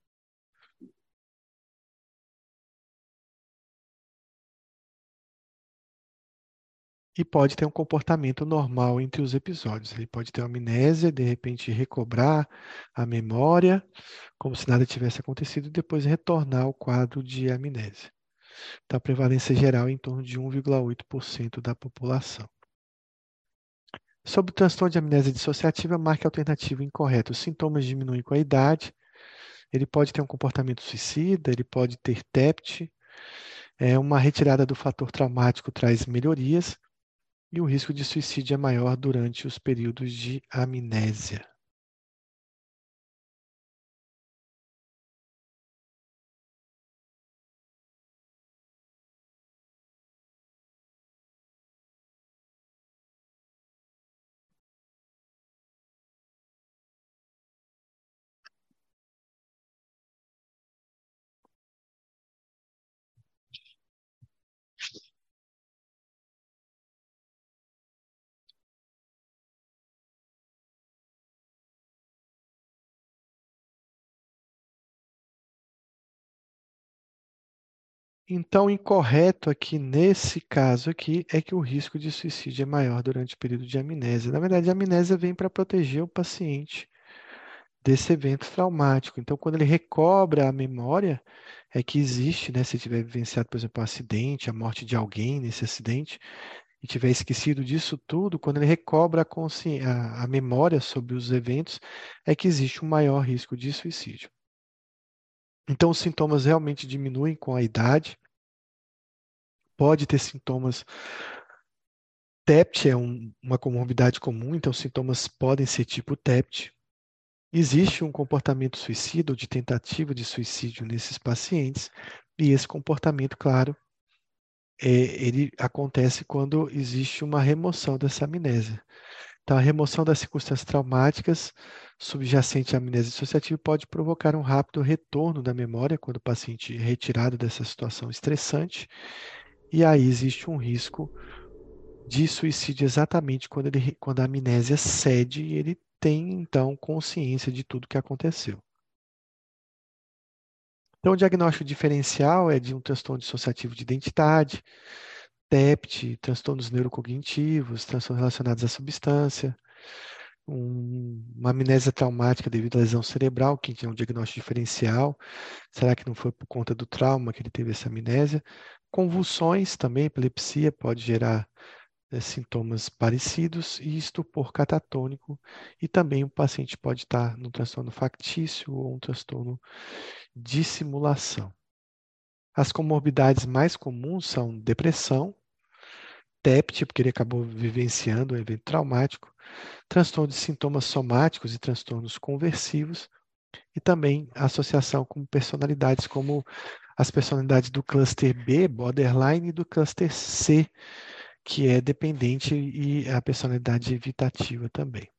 E pode ter um comportamento normal entre os episódios. Ele pode ter amnésia, de repente recobrar a memória, como se nada tivesse acontecido, e depois retornar ao quadro de amnésia. Então, a prevalência geral é em torno de 1,8% da população. Sobre o transtorno de amnésia dissociativa, marque alternativa incorreta. Os sintomas diminuem com a idade, ele pode ter um comportamento suicida, ele pode ter TEPT, é, uma retirada do fator traumático traz melhorias, e o risco de suicídio é maior durante os períodos de amnésia. Então, incorreto aqui nesse caso aqui é que o risco de suicídio é maior durante o período de amnésia. Na verdade, a amnésia vem para proteger o paciente desse evento traumático. Então, quando ele recobra a memória, é que existe, né, se tiver vivenciado, por exemplo, um acidente, a morte de alguém nesse acidente, e tiver esquecido disso tudo, quando ele recobra a, a, a memória sobre os eventos, é que existe um maior risco de suicídio. Então, os sintomas realmente diminuem com a idade. Pode ter sintomas. TEPT é um, uma comorbidade comum, então os sintomas podem ser tipo TEPT. Existe um comportamento suicida ou de tentativa de suicídio nesses pacientes E esse comportamento, claro, é, ele acontece quando existe uma remoção dessa amnésia. Então, a remoção das circunstâncias traumáticas subjacente à amnésia dissociativa pode provocar um rápido retorno da memória quando o paciente é retirado dessa situação estressante, e aí existe um risco de suicídio exatamente quando, ele, quando a amnésia cede e ele tem, então, consciência de tudo que aconteceu. Então, o diagnóstico diferencial é de um transtorno dissociativo de identidade, TEPT, transtornos neurocognitivos, transtornos relacionados à substância, um, uma amnésia traumática devido à lesão cerebral, que é um diagnóstico diferencial. Será que não foi por conta do trauma que ele teve essa amnésia? Convulsões também, epilepsia pode gerar é, sintomas parecidos e estupor catatônico, e também o paciente pode estar no transtorno factício ou um transtorno de simulação. As comorbidades mais comuns são depressão, TEPT, porque ele acabou vivenciando um evento traumático, transtorno de sintomas somáticos e transtornos conversivos, e também associação com personalidades como as personalidades do cluster B, borderline, e do cluster C, que é dependente e a personalidade evitativa também.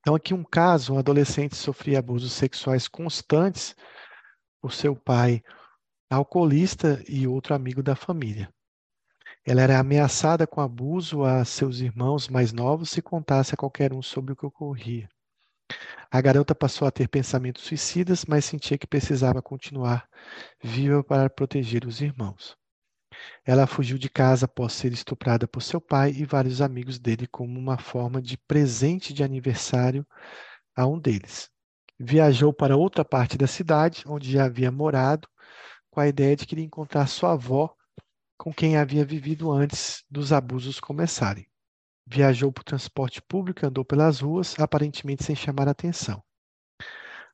Então, aqui um caso, um adolescente sofria abusos sexuais constantes por seu pai alcoolista e outro amigo da família. Ela era ameaçada com abuso a seus irmãos mais novos se contasse a qualquer um sobre o que ocorria. A garota passou a ter pensamentos suicidas, mas sentia que precisava continuar viva para proteger os irmãos. Ela fugiu de casa após ser estuprada por seu pai e vários amigos dele como uma forma de presente de aniversário a um deles. Viajou para outra parte da cidade, onde já havia morado, com a ideia de que iria encontrar sua avó, com quem havia vivido antes dos abusos começarem. Viajou por transporte público e andou pelas ruas, aparentemente sem chamar atenção.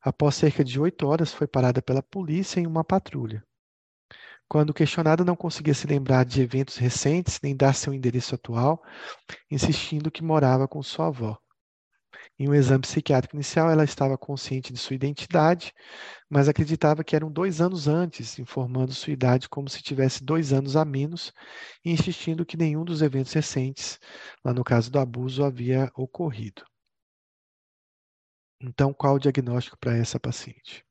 Após cerca de oito horas, foi parada pela polícia em uma patrulha. Quando questionada, não conseguia se lembrar de eventos recentes nem dar seu endereço atual, insistindo que morava com sua avó. Em um exame psiquiátrico inicial, ela estava consciente de sua identidade, mas acreditava que eram dois anos antes, informando sua idade como se tivesse dois anos a menos e insistindo que nenhum dos eventos recentes, lá no caso do abuso, havia ocorrido. Então, qual o diagnóstico para essa paciente?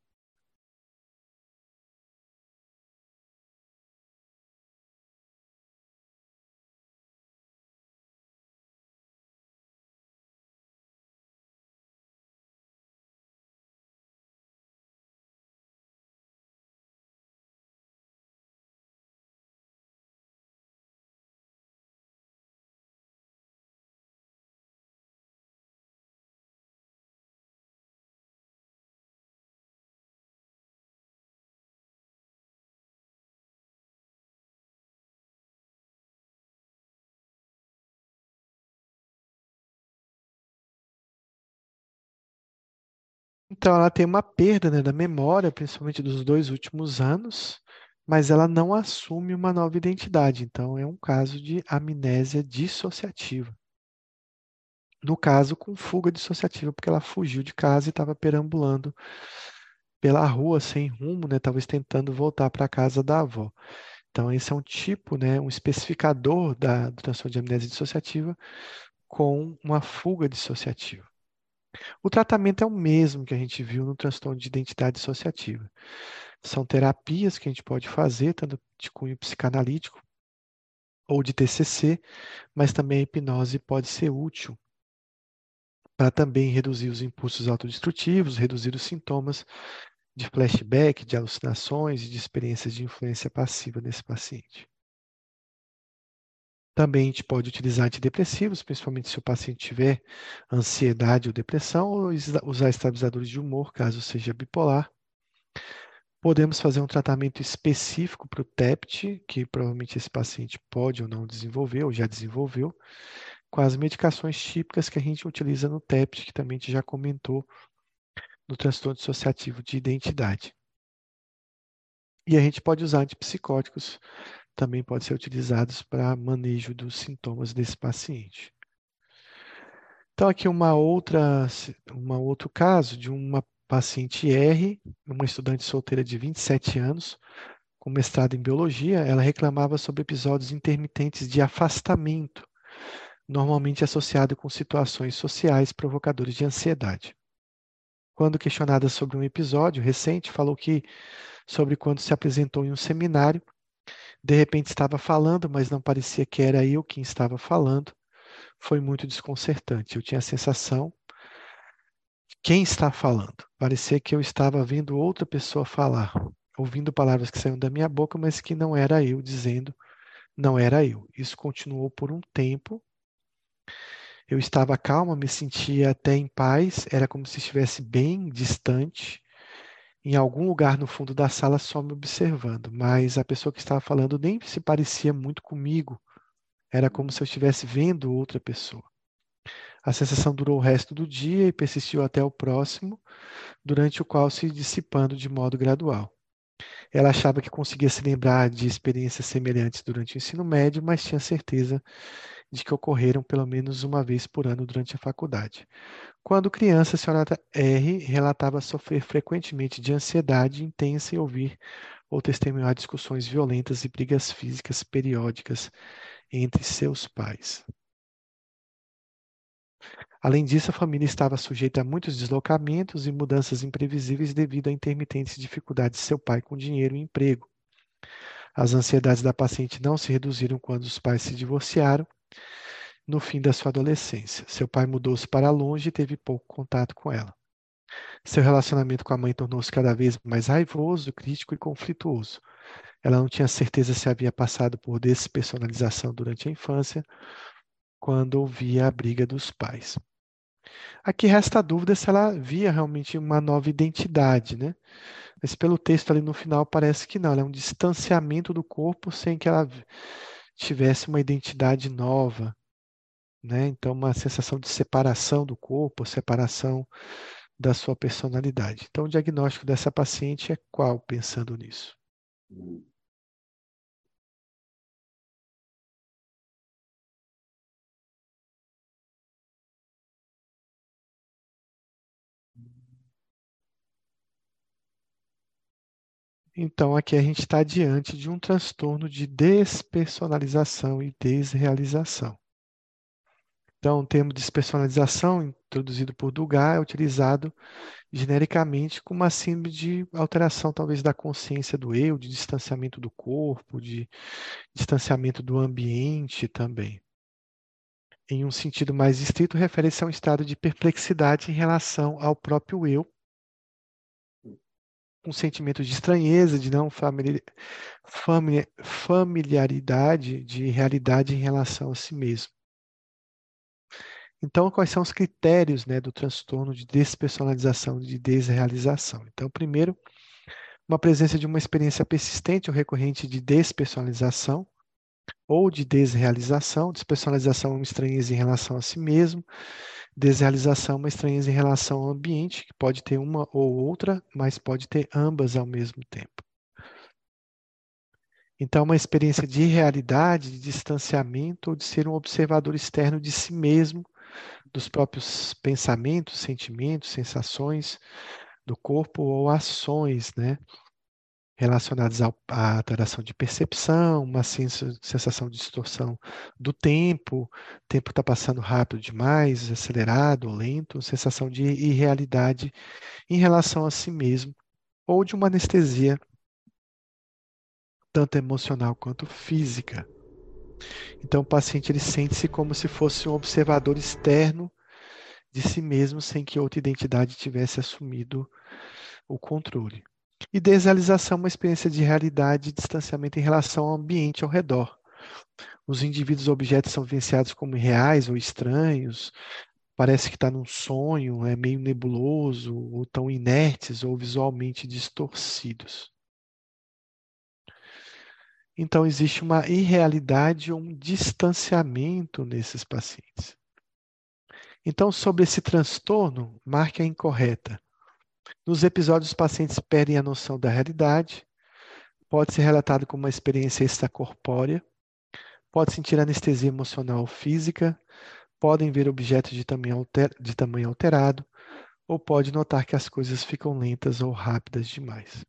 Então, ela tem uma perda, né, da memória, principalmente dos dois últimos anos, mas ela não assume uma nova identidade. Então, é um caso de amnésia dissociativa. No caso, com fuga dissociativa, porque ela fugiu de casa e estava perambulando pela rua sem rumo, né, talvez tentando voltar para a casa da avó. Então, esse é um tipo, né, um especificador da, do transtorno de amnésia dissociativa com uma fuga dissociativa. O tratamento é o mesmo que a gente viu no transtorno de identidade dissociativa. São terapias que a gente pode fazer, tanto de cunho psicanalítico ou de TCC, mas também a hipnose pode ser útil para também reduzir os impulsos autodestrutivos, reduzir os sintomas de flashback, de alucinações e de experiências de influência passiva nesse paciente. Também a gente pode utilizar antidepressivos, principalmente se o paciente tiver ansiedade ou depressão, ou usar estabilizadores de humor, caso seja bipolar. Podemos fazer um tratamento específico para o TEPT, que provavelmente esse paciente pode ou não desenvolver, ou já desenvolveu, com as medicações típicas que a gente utiliza no TEPT, que também a gente já comentou no transtorno dissociativo de identidade. E a gente pode usar antipsicóticos também podem ser utilizados para manejo dos sintomas desse paciente. Então, aqui uma outra, uma outro caso de uma paciente R, uma estudante solteira de 27 anos, com mestrado em biologia, ela reclamava sobre episódios intermitentes de afastamento, normalmente associado com situações sociais provocadores de ansiedade. Quando questionada sobre um episódio recente, falou que sobre quando se apresentou em um seminário, de repente estava falando, mas não parecia que era eu quem estava falando. Foi muito desconcertante. Eu tinha a sensação quem está falando. Parecia que eu estava vendo outra pessoa falar, ouvindo palavras que saíam da minha boca, mas que não era eu dizendo, não era eu. Isso continuou por um tempo. Eu estava calma, me sentia até em paz, era como se estivesse bem distante, em algum lugar no fundo da sala só me observando, mas a pessoa que estava falando nem se parecia muito comigo, era como se eu estivesse vendo outra pessoa. A sensação durou o resto do dia e persistiu até o próximo, durante o qual se dissipando de modo gradual. Ela achava que conseguia se lembrar de experiências semelhantes durante o ensino médio, mas tinha certeza de que ocorreram pelo menos uma vez por ano durante a faculdade. Quando criança, a senhora R relatava sofrer frequentemente de ansiedade intensa e ouvir ou testemunhar discussões violentas e brigas físicas periódicas entre seus pais. Além disso, a família estava sujeita a muitos deslocamentos e mudanças imprevisíveis devido a intermitentes dificuldades de seu pai com dinheiro e emprego. As ansiedades da paciente não se reduziram quando os pais se divorciaram no fim da sua adolescência. Seu pai mudou-se para longe e teve pouco contato com ela. Seu relacionamento com a mãe tornou-se cada vez mais raivoso, crítico e conflituoso. Ela não tinha certeza se havia passado por despersonalização durante a infância, quando ouvia a briga dos pais. Aqui resta a dúvida se ela via realmente uma nova identidade, né? Mas pelo texto ali no final parece que não, ela é um distanciamento do corpo sem que ela tivesse uma identidade nova, né? Então uma sensação de separação do corpo, separação da sua personalidade. Então o diagnóstico dessa paciente é qual pensando nisso? Então, aqui a gente está diante de um transtorno de despersonalização e desrealização. Então, o termo despersonalização, introduzido por Dugas, é utilizado genericamente como uma síndrome de alteração, talvez, da consciência do eu, de distanciamento do corpo, de distanciamento do ambiente também. Em um sentido mais estrito, refere-se a um estado de perplexidade em relação ao próprio eu um sentimento de estranheza, de não familiaridade, de realidade em relação a si mesmo. Então, quais são os critérios né, do transtorno de despersonalização, de desrealização? Então, primeiro, uma presença de uma experiência persistente ou recorrente de despersonalização ou de desrealização. Despersonalização é uma estranheza em relação a si mesmo, Desrealização é uma estranheza em relação ao ambiente, que pode ter uma ou outra, mas pode ter ambas ao mesmo tempo. Então, uma experiência de realidade, de distanciamento ou de ser um observador externo de si mesmo, dos próprios pensamentos, sentimentos, sensações do corpo ou ações, né? Relacionados à alteração de percepção, uma sensação de distorção do tempo, o tempo está passando rápido demais, acelerado lento, sensação de irrealidade em relação a si mesmo, ou de uma anestesia tanto emocional quanto física. Então o paciente ele sente-se como se fosse um observador externo de si mesmo sem que outra identidade tivesse assumido o controle. E desrealização é uma experiência de realidade e distanciamento em relação ao ambiente ao redor. Os indivíduos ou objetos são vivenciados como reais ou estranhos, parece que está num sonho, é meio nebuloso, ou tão inertes ou visualmente distorcidos. Então, existe uma irrealidade ou um distanciamento nesses pacientes. Então, sobre esse transtorno, marque a incorreta. Nos episódios, os pacientes perdem a noção da realidade, pode ser relatado como uma experiência extracorpórea, pode sentir anestesia emocional ou física, podem ver objetos de tamanho, alter, de tamanho alterado, ou pode notar que as coisas ficam lentas ou rápidas demais.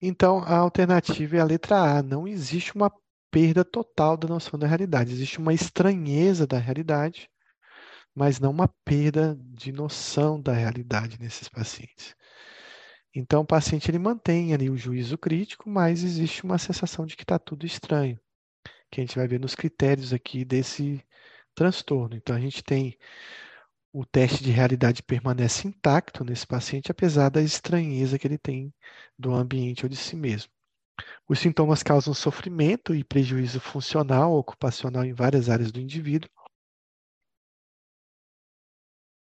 Então, a alternativa é a letra A. Não existe uma perda total da noção da realidade. Existe uma estranheza da realidade, mas não uma perda de noção da realidade nesses pacientes. Então, o paciente ele mantém ali o juízo crítico, mas existe uma sensação de que está tudo estranho, que a gente vai ver nos critérios aqui desse transtorno. Então, a gente tem o teste de realidade permanece intacto nesse paciente, apesar da estranheza que ele tem do ambiente ou de si mesmo. Os sintomas causam sofrimento e prejuízo funcional, ocupacional em várias áreas do indivíduo.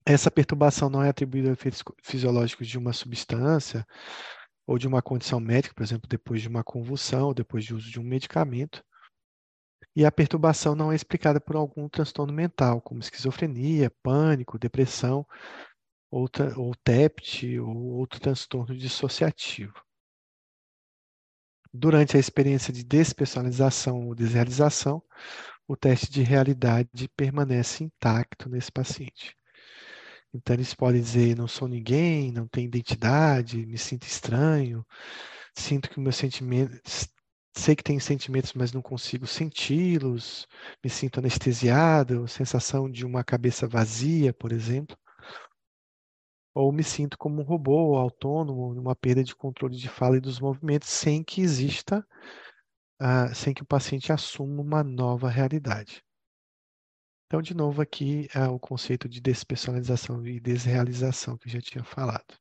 Essa perturbação não é atribuída a efeitos fisiológicos de uma substância ou de uma condição médica, por exemplo, depois de uma convulsão ou depois de uso de um medicamento. E a perturbação não é explicada por algum transtorno mental, como esquizofrenia, pânico, depressão, ou, ou TEPT, ou outro transtorno dissociativo. Durante a experiência de despessoalização ou desrealização, o teste de realidade permanece intacto nesse paciente. Então, eles podem dizer: não sou ninguém, não tenho identidade, me sinto estranho, sinto que meus sentimentos, sei que tenho sentimentos, mas não consigo senti-los, me sinto anestesiado, sensação de uma cabeça vazia, por exemplo. Ou me sinto como um robô autônomo, numa perda de controle de fala e dos movimentos, sem que exista, uh, sem que o paciente assuma uma nova realidade. Então, de novo, aqui é o conceito de despersonalização e desrealização que eu já tinha falado.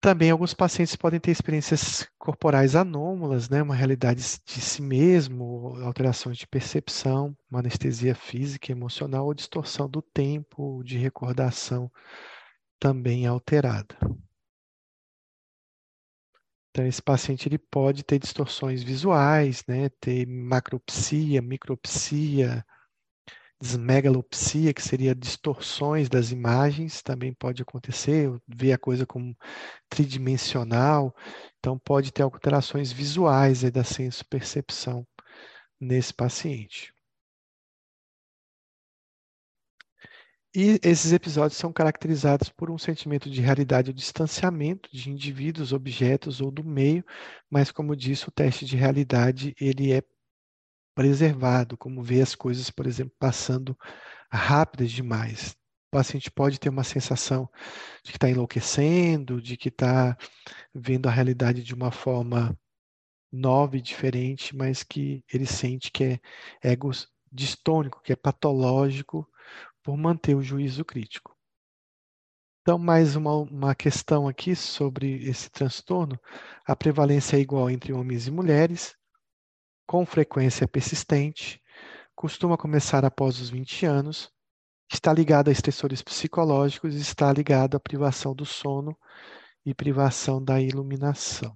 Também alguns pacientes podem ter experiências corporais anômalas, né? uma realidade de si mesmo, alterações de percepção, uma anestesia física, emocional ou distorção do tempo de recordação também alterada. Então, esse paciente ele pode ter distorções visuais, né? ter macropsia, micropsia, desmegalopsia, que seria distorções das imagens, também pode acontecer, ver a coisa como tridimensional, então pode ter alterações visuais da senso-percepção nesse paciente. E esses episódios são caracterizados por um sentimento de realidade ou distanciamento de indivíduos, objetos ou do meio, mas como disse, o teste de realidade ele é preservado, como ver as coisas, por exemplo, passando rápidas demais. O paciente pode ter uma sensação de que está enlouquecendo, de que está vendo a realidade de uma forma nova e diferente, mas que ele sente que é ego distônico, que é patológico por manter o juízo crítico. Então, mais uma, uma questão aqui sobre esse transtorno. A prevalência é igual entre homens e mulheres, com frequência persistente, costuma começar após os 20 anos, está ligado a estressores psicológicos está ligado à privação do sono e privação da iluminação.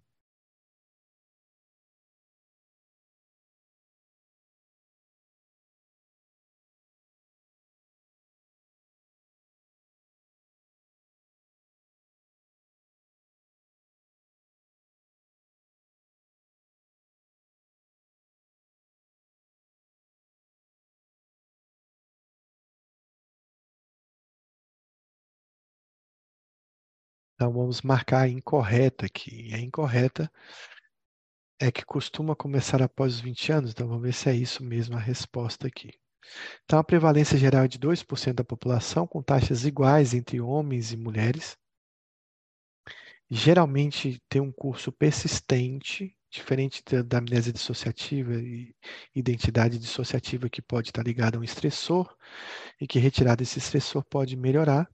Então vamos marcar a incorreta aqui. A incorreta é que costuma começar após os 20 anos, então vamos ver se é isso mesmo a resposta aqui. Então a prevalência geral é de 2% da população, com taxas iguais entre homens e mulheres. Geralmente tem um curso persistente, diferente da amnésia dissociativa e identidade dissociativa que pode estar ligada a um estressor e que retirada desse estressor pode melhorar.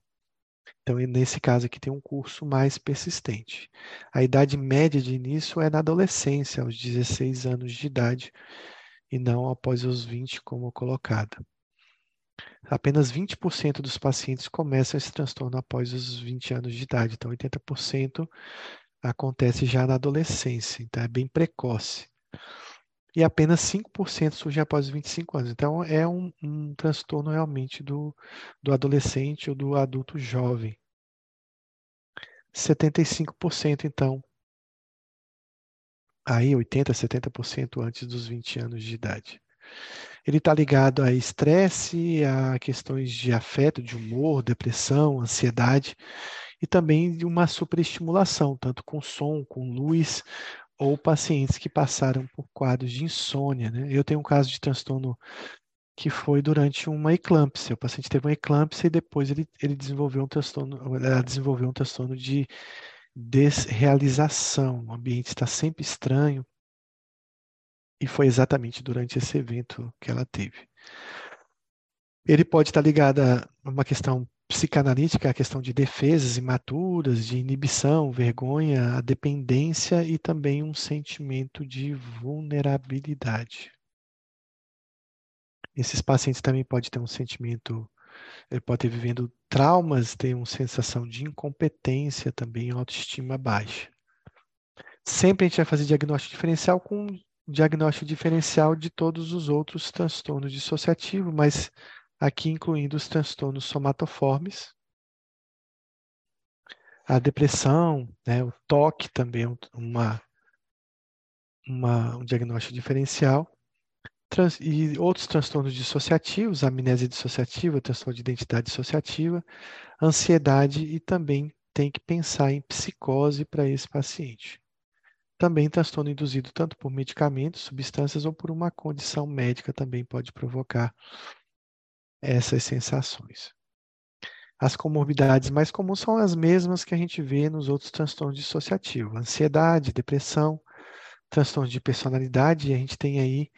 Então, nesse caso aqui, tem um curso mais persistente. A idade média de início é na adolescência, aos 16 anos de idade, e não após os 20, como colocado. Apenas 20% dos pacientes começam esse transtorno após os 20 anos de idade, então 80% acontece já na adolescência, então é bem precoce. E apenas 5% surge após os 25 anos. Então é um, um transtorno realmente do, do adolescente ou do adulto jovem. 75% então, aí 80, 70% antes dos 20 anos de idade. Ele está ligado a estresse, a questões de afeto, de humor, depressão, ansiedade e também de uma superestimulação, tanto com som, com luz, ou pacientes que passaram por quadros de insônia. Né? Eu tenho um caso de transtorno que foi durante uma eclâmpsia. O paciente teve uma eclâmpsia e depois ele, ele desenvolveu um transtorno, ela desenvolveu um transtorno de desrealização. O ambiente está sempre estranho. E foi exatamente durante esse evento que ela teve. Ele pode estar ligado a uma questão psicanalítica, a questão de defesas imaturas, de inibição, vergonha, a dependência e também um sentimento de vulnerabilidade. Esses pacientes também podem ter um sentimento, ele pode ter vivendo traumas, ter uma sensação de incompetência também, autoestima baixa. Sempre a gente vai fazer diagnóstico diferencial com diagnóstico diferencial de todos os outros transtornos dissociativos, mas aqui incluindo os transtornos somatoformes, a depressão, né, o toque também é uma, uma, um diagnóstico diferencial, trans, e outros transtornos dissociativos, amnésia dissociativa, transtorno de identidade dissociativa, ansiedade e também tem que pensar em psicose para esse paciente. Também transtorno induzido tanto por medicamentos, substâncias ou por uma condição médica também pode provocar essas sensações. As comorbidades mais comuns são as mesmas que a gente vê nos outros transtornos dissociativos: ansiedade, depressão, transtornos de personalidade, e a gente tem aí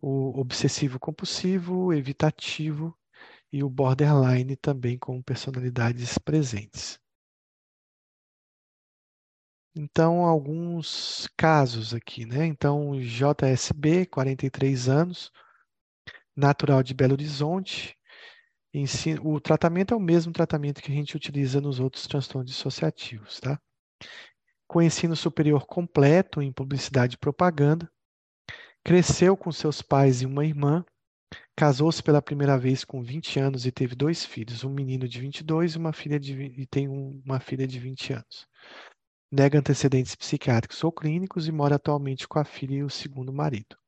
o obsessivo compulsivo, evitativo e o borderline também com personalidades presentes. Então, alguns casos aqui, né? Então, JSB, 43 anos, natural de Belo Horizonte, O tratamento é o mesmo tratamento que a gente utiliza nos outros transtornos dissociativos, tá? Com ensino superior completo em publicidade e propaganda, cresceu com seus pais e uma irmã, casou-se pela primeira vez com 20 anos e teve dois filhos, um menino de 22 e uma filha de e tem um, uma filha de 20 anos. Nega antecedentes psiquiátricos ou clínicos e mora atualmente com a filha e o segundo marido.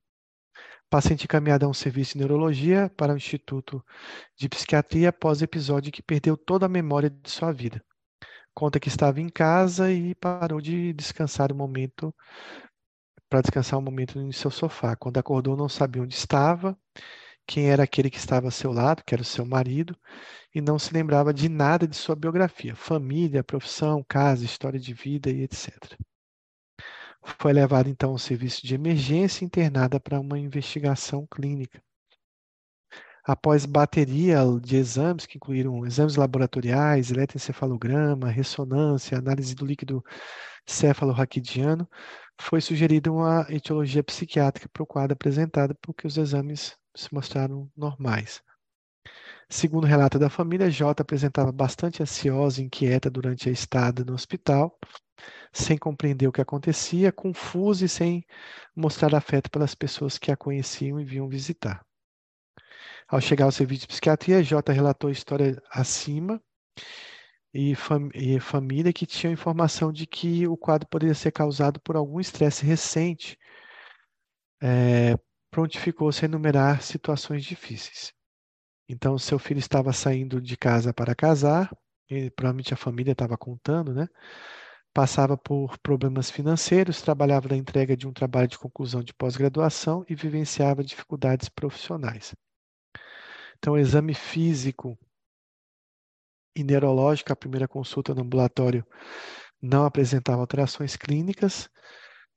Paciente encaminhado a um serviço de neurologia para o Instituto de Psiquiatria após episódio que perdeu toda a memória de sua vida. Conta que estava em casa e parou de descansar um momento para descansar um momento em seu sofá. Quando acordou, não sabia onde estava, quem era aquele que estava ao seu lado, que era o seu marido, e não se lembrava de nada de sua biografia, família, profissão, casa, história de vida e etc. Foi levada então ao serviço de emergência e internada para uma investigação clínica. Após bateria de exames, que incluíram exames laboratoriais, eletroencefalograma, ressonância, análise do líquido cefalorraquidiano, foi sugerida uma etiologia psiquiátrica para o quadro apresentado, porque os exames se mostraram normais. Segundo o relato da família, J apresentava bastante ansiosa e inquieta durante a estada no hospital sem compreender o que acontecia, confusa e sem mostrar afeto pelas pessoas que a conheciam e vinham visitar. Ao chegar ao serviço de psiquiatria, J relatou a história acima e, fam e família que tinham informação de que o quadro poderia ser causado por algum estresse recente. É, prontificou-se a enumerar situações difíceis. Então, seu filho estava saindo de casa para casar, e provavelmente a família estava contando, né? passava por problemas financeiros, trabalhava na entrega de um trabalho de conclusão de pós-graduação e vivenciava dificuldades profissionais. Então, exame físico e neurológico, a primeira consulta no ambulatório, não apresentava alterações clínicas.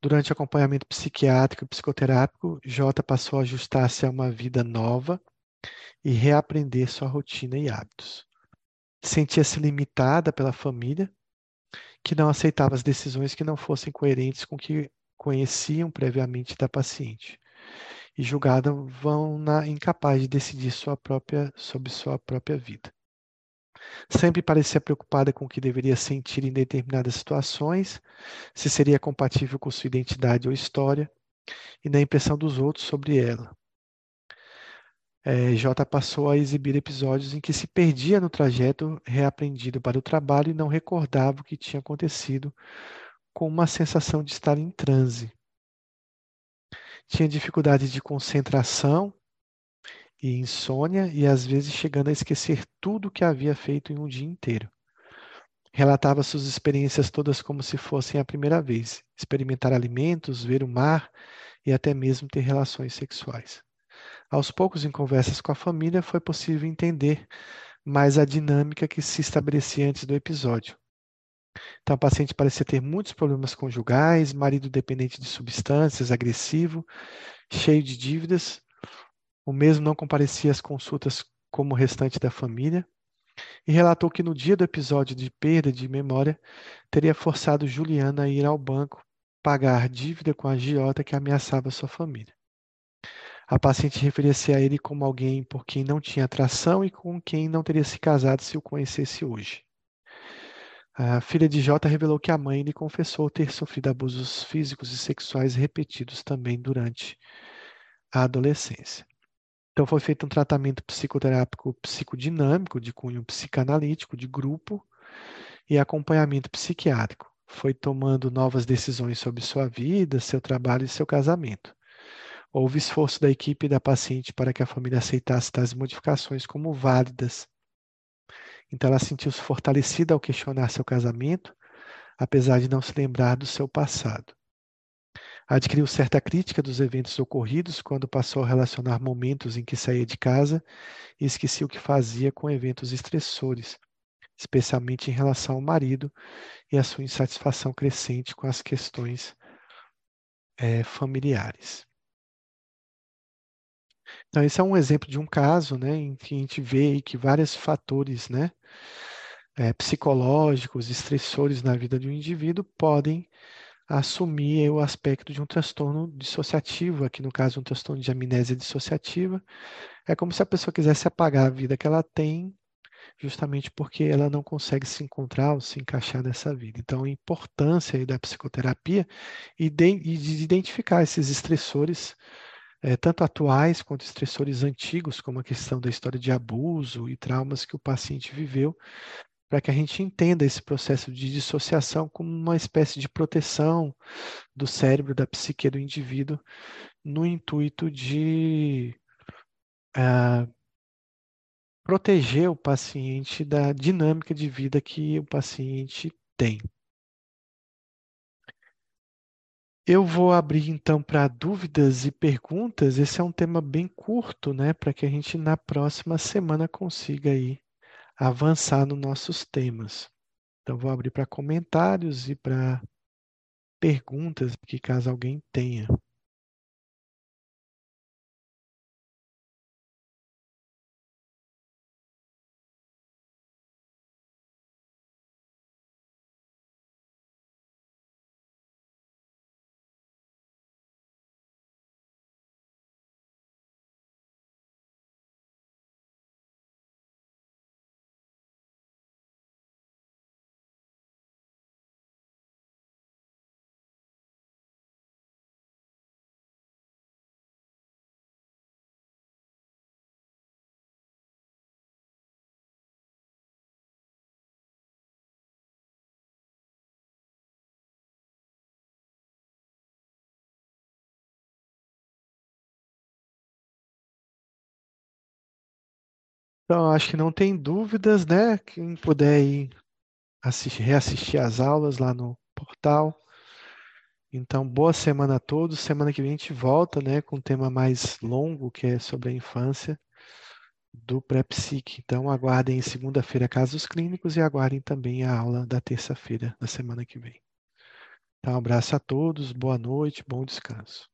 Durante acompanhamento psiquiátrico e psicoterápico, J passou a ajustar-se a uma vida nova e reaprender sua rotina e hábitos. sentia-se limitada pela família, que não aceitava as decisões que não fossem coerentes com o que conheciam previamente da paciente e julgavam na incapaz de decidir sua própria, sobre sua própria vida. Sempre parecia preocupada com o que deveria sentir em determinadas situações, se seria compatível com sua identidade ou história, e na impressão dos outros sobre ela. É, J passou a exibir episódios em que se perdia no trajeto reaprendido para o trabalho e não recordava o que tinha acontecido, com uma sensação de estar em transe. Tinha dificuldade de concentração e insônia e às vezes chegando a esquecer tudo o que havia feito em um dia inteiro. Relatava suas experiências todas como se fossem a primeira vez, experimentar alimentos, ver o mar e até mesmo ter relações sexuais. Aos poucos, em conversas com a família, foi possível entender mais a dinâmica que se estabelecia antes do episódio. Então, a paciente parecia ter muitos problemas conjugais, marido dependente de substâncias, agressivo, cheio de dívidas. O mesmo não comparecia às consultas como o restante da família. E relatou que no dia do episódio de perda de memória, teria forçado Juliana a ir ao banco pagar dívida com a agiota que ameaçava sua família. A paciente referia-se a ele como alguém por quem não tinha atração e com quem não teria se casado se o conhecesse hoje. A filha de J revelou que a mãe lhe confessou ter sofrido abusos físicos e sexuais repetidos também durante a adolescência. Então foi feito um tratamento psicoterápico psicodinâmico de cunho psicanalítico de grupo e acompanhamento psiquiátrico. Foi tomando novas decisões sobre sua vida, seu trabalho e seu casamento. Houve esforço da equipe e da paciente para que a família aceitasse tais modificações como válidas então ela sentiu-se fortalecida ao questionar seu casamento, apesar de não se lembrar do seu passado. Adquiriu certa crítica dos eventos ocorridos quando passou a relacionar momentos em que saía de casa e esquecia o que fazia com eventos estressores, especialmente em relação ao marido e a sua insatisfação crescente com as questões é, familiares. Então, esse é um exemplo de um caso, né, em que a gente vê que vários fatores, né, é, psicológicos, estressores na vida de um indivíduo podem assumir o aspecto de um transtorno dissociativo, aqui no caso um transtorno de amnésia dissociativa. É como se a pessoa quisesse apagar a vida que ela tem, justamente porque ela não consegue se encontrar ou se encaixar nessa vida. Então, a importância da psicoterapia e de, e de identificar esses estressores é, tanto atuais quanto estressores antigos, como a questão da história de abuso e traumas que o paciente viveu, para que a gente entenda esse processo de dissociação como uma espécie de proteção do cérebro, da psique do indivíduo, no intuito de uh, proteger o paciente da dinâmica de vida que o paciente tem. Eu vou abrir então para dúvidas e perguntas. Esse é um tema bem curto, né, para que a gente na próxima semana consiga aí avançar nos nossos temas. Então vou abrir para comentários e para perguntas, que caso alguém tenha. Então, acho que não tem dúvidas, né? Quem puder ir assistir, reassistir as aulas lá no portal. Então, boa semana a todos. Semana que vem a gente volta, né, com um tema mais longo, que é sobre a infância do pré-psique. Então, aguardem segunda-feira casos clínicos e aguardem também a aula da terça-feira da semana que vem. Então, um abraço a todos, boa noite, bom descanso.